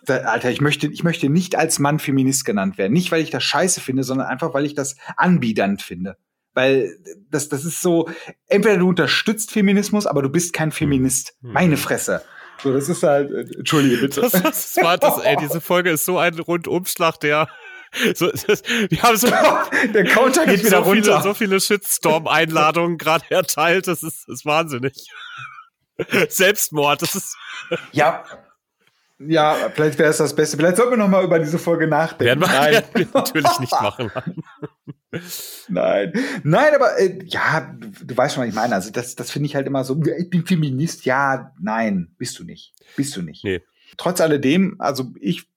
Alter, ich möchte, ich möchte nicht als Mann Feminist genannt werden. Nicht, weil ich das scheiße finde, sondern einfach, weil ich das anbiedernd finde. Weil das, das ist so, entweder du unterstützt Feminismus, aber du bist kein Feminist. Hm. Meine Fresse. So, das ist halt, äh, entschuldige bitte. Das, das war das, ey, diese Folge ist so ein Rundumschlag, der. So, das, wir haben so, Der Counter geht wieder so viele, runter. so viele Shitstorm-Einladungen gerade erteilt. Das ist, das ist wahnsinnig. Selbstmord, das ist. Ja. Ja, vielleicht wäre es das Beste. Vielleicht sollten wir noch mal über diese Folge nachdenken. Werden wir, Nein. Werden wir natürlich nicht machen. Nein, nein, aber äh, ja, du, du, weißt schon, was ich meine. Also das, das finde ich halt immer so. Ich bin Feminist. Ja, nein, bist du nicht, bist du nicht. Nee. Trotz alledem, also ich,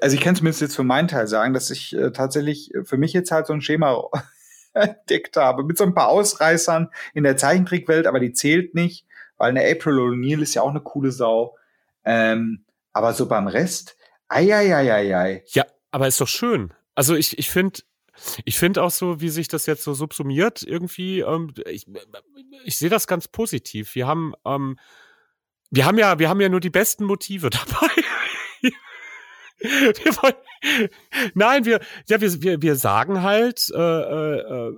also ich kann zumindest jetzt für meinen Teil sagen, dass ich äh, tatsächlich für mich jetzt halt so ein Schema entdeckt habe mit so ein paar Ausreißern in der Zeichentrickwelt, aber die zählt nicht, weil eine April O'Neil ist ja auch eine coole Sau. Ähm, aber so beim Rest, ei, ei, ei, ei, ei. Ja, aber ist doch schön. Also ich, ich finde, ich finde auch so, wie sich das jetzt so subsumiert, irgendwie, ähm, ich, ich sehe das ganz positiv. Wir haben, ähm, wir haben ja, wir haben ja nur die besten Motive dabei. wir wollen, nein, wir, ja, wir, wir, wir sagen halt, äh, äh, äh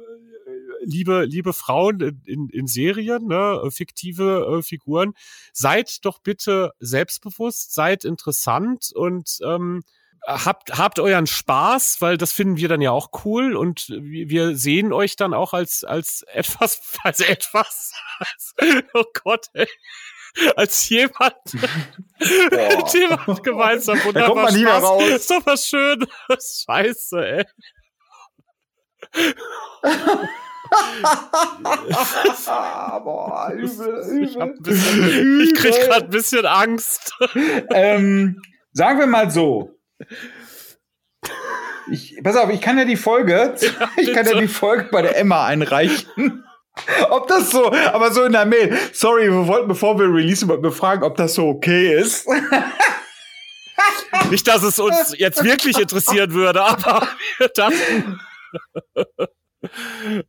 liebe, liebe Frauen in, in Serien, ne, fiktive äh, Figuren, seid doch bitte selbstbewusst, seid interessant und ähm, habt, habt euren Spaß, weil das finden wir dann ja auch cool und wir sehen euch dann auch als, als etwas, als etwas, als, oh Gott, ey als jemand, jemand gemeinsam wunderbar da kommt man nie mehr raus. Ist doch was Schönes. Scheiße, ey. Boah, übel, übel. Ich, bisschen, ich krieg gerade ein bisschen Angst. ähm, sagen wir mal so. Ich, pass auf, ich kann ja die Folge, ja, ich kann ja die Folge bei der Emma einreichen. Ob das so, aber so in der Mail. Sorry, wir wollten, bevor wir releasen, befragen, ob das so okay ist. Nicht, dass es uns jetzt wirklich interessieren würde, aber das.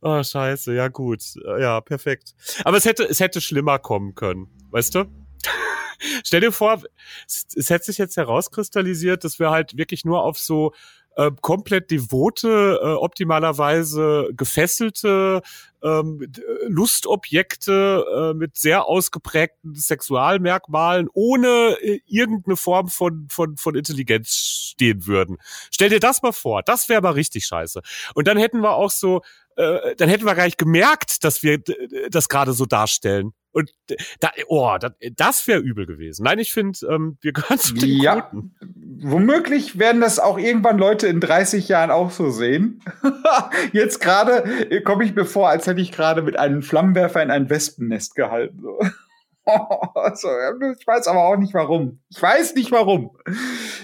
Oh, scheiße, ja gut. Ja, perfekt. Aber es hätte, es hätte schlimmer kommen können, weißt du? Stell dir vor, es, es hätte sich jetzt herauskristallisiert, dass wir halt wirklich nur auf so äh, komplett devote, äh, optimalerweise gefesselte ähm, Lustobjekte äh, mit sehr ausgeprägten Sexualmerkmalen ohne äh, irgendeine Form von, von, von Intelligenz stehen würden. Stell dir das mal vor, das wäre aber richtig scheiße. Und dann hätten wir auch so, äh, dann hätten wir gar nicht gemerkt, dass wir das gerade so darstellen. Und da, oh, das, das wäre übel gewesen. Nein, ich finde, ähm, wir gehören zu den ja, Guten. Womöglich werden das auch irgendwann Leute in 30 Jahren auch so sehen. Jetzt gerade komme ich mir vor, als hätte ich gerade mit einem Flammenwerfer in ein Wespennest gehalten. So. also, ich weiß aber auch nicht warum. Ich weiß nicht warum.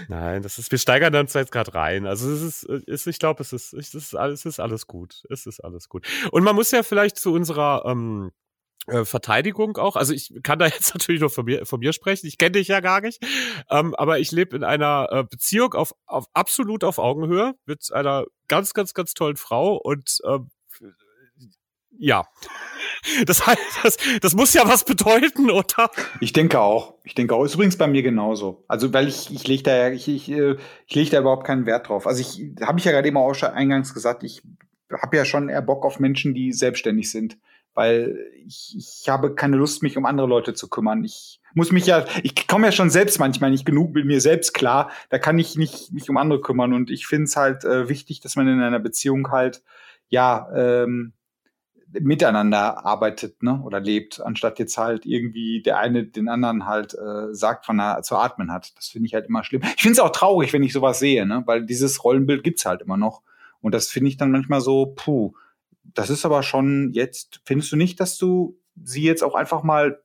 Nein, das ist, wir steigern uns jetzt gerade rein. Also es ist, ist ich glaube, es ist, es ist, alles, es ist alles gut. Es ist alles gut. Und man muss ja vielleicht zu unserer ähm, äh, Verteidigung auch. Also ich kann da jetzt natürlich nur von mir, von mir sprechen. Ich kenne dich ja gar nicht. Ähm, aber ich lebe in einer äh, Beziehung auf, auf absolut auf Augenhöhe mit einer ganz, ganz, ganz tollen Frau und ähm, ja. Das heißt, das, das muss ja was bedeuten, oder? Ich denke auch. Ich denke auch. Ist übrigens bei mir genauso. Also, weil ich, ich lege da ja, ich, ich, äh, ich lege da überhaupt keinen Wert drauf. Also ich habe ich ja gerade eben auch schon eingangs gesagt, ich habe ja schon eher Bock auf Menschen, die selbstständig sind weil ich, ich habe keine Lust, mich um andere Leute zu kümmern. Ich muss mich ja, ich komme ja schon selbst manchmal nicht genug mit mir selbst klar. Da kann ich nicht mich um andere kümmern. Und ich finde es halt äh, wichtig, dass man in einer Beziehung halt ja ähm, miteinander arbeitet, ne, oder lebt, anstatt jetzt halt irgendwie der eine den anderen halt äh, sagt, von er zu atmen hat. Das finde ich halt immer schlimm. Ich finde es auch traurig, wenn ich sowas sehe, ne, weil dieses Rollenbild gibt's halt immer noch. Und das finde ich dann manchmal so, puh, das ist aber schon jetzt, findest du nicht, dass du sie jetzt auch einfach mal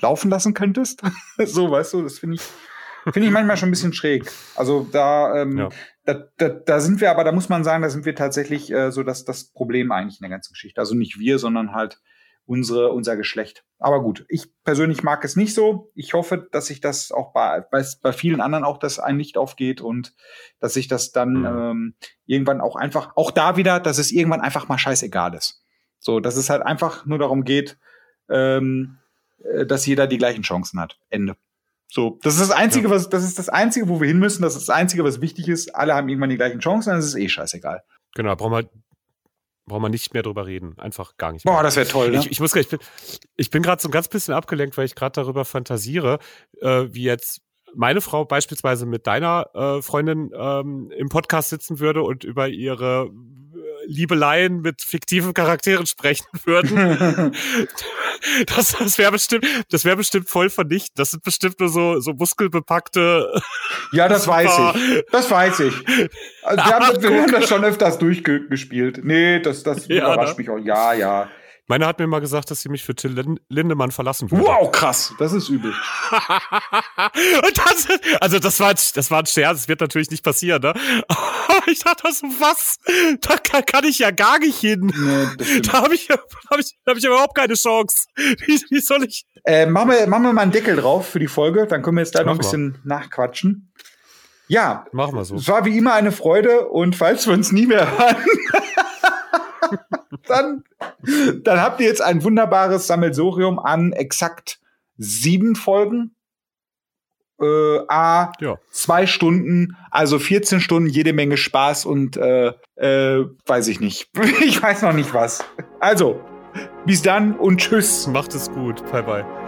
laufen lassen könntest? so, weißt du, das finde ich, finde ich manchmal schon ein bisschen schräg. Also da, ähm, ja. da, da, da sind wir aber, da muss man sagen, da sind wir tatsächlich äh, so dass das Problem eigentlich in der ganzen Geschichte. Also nicht wir, sondern halt unsere, unser Geschlecht. Aber gut, ich persönlich mag es nicht so. Ich hoffe, dass sich das auch bei, bei, bei vielen anderen auch das ein Licht aufgeht und dass sich das dann ähm, irgendwann auch einfach, auch da wieder, dass es irgendwann einfach mal scheißegal ist. So, dass es halt einfach nur darum geht, ähm, äh, dass jeder die gleichen Chancen hat. Ende. So, das ist das Einzige, ja. was, das ist das Einzige, wo wir hin müssen. Das ist das Einzige, was wichtig ist. Alle haben irgendwann die gleichen Chancen, dann ist es eh scheißegal. Genau, brauchen wir braucht man nicht mehr drüber reden. Einfach gar nicht mehr. Boah, das wäre toll, ne? Ich, ich muss ich bin, ich bin gerade so ein ganz bisschen abgelenkt, weil ich gerade darüber fantasiere, äh, wie jetzt meine Frau beispielsweise mit deiner äh, Freundin ähm, im Podcast sitzen würde und über ihre Liebeleien mit fiktiven Charakteren sprechen würden. das das wäre bestimmt, das wäre bestimmt voll vernichtend. Das sind bestimmt nur so, so muskelbepackte. Ja, das weiß ich. Das weiß ich. Also wir, haben, wir haben das schon öfters durchgespielt. Nee, das, das ja, überrascht ne? mich auch. Ja, ja. Meine hat mir mal gesagt, dass sie mich für Till Lindemann verlassen würde. Wow, krass. Das ist übel. das, also das war, das war ein Scherz. Das wird natürlich nicht passieren, ne? Ich dachte so, was? Da kann, kann ich ja gar nicht hin. Nee, da habe ich, hab ich, hab ich überhaupt keine Chance. Wie, wie soll ich? Äh, machen, wir, machen wir mal einen Deckel drauf für die Folge. Dann können wir jetzt da noch ein bisschen nachquatschen. Ja. Machen wir so. Es war wie immer eine Freude und falls wir uns nie mehr hören, dann, dann habt ihr jetzt ein wunderbares Sammelsorium an exakt sieben Folgen. Äh, A, ja. zwei Stunden, also 14 Stunden, jede Menge Spaß und äh, äh, weiß ich nicht. ich weiß noch nicht was. Also, bis dann und tschüss. Macht es gut. Bye bye.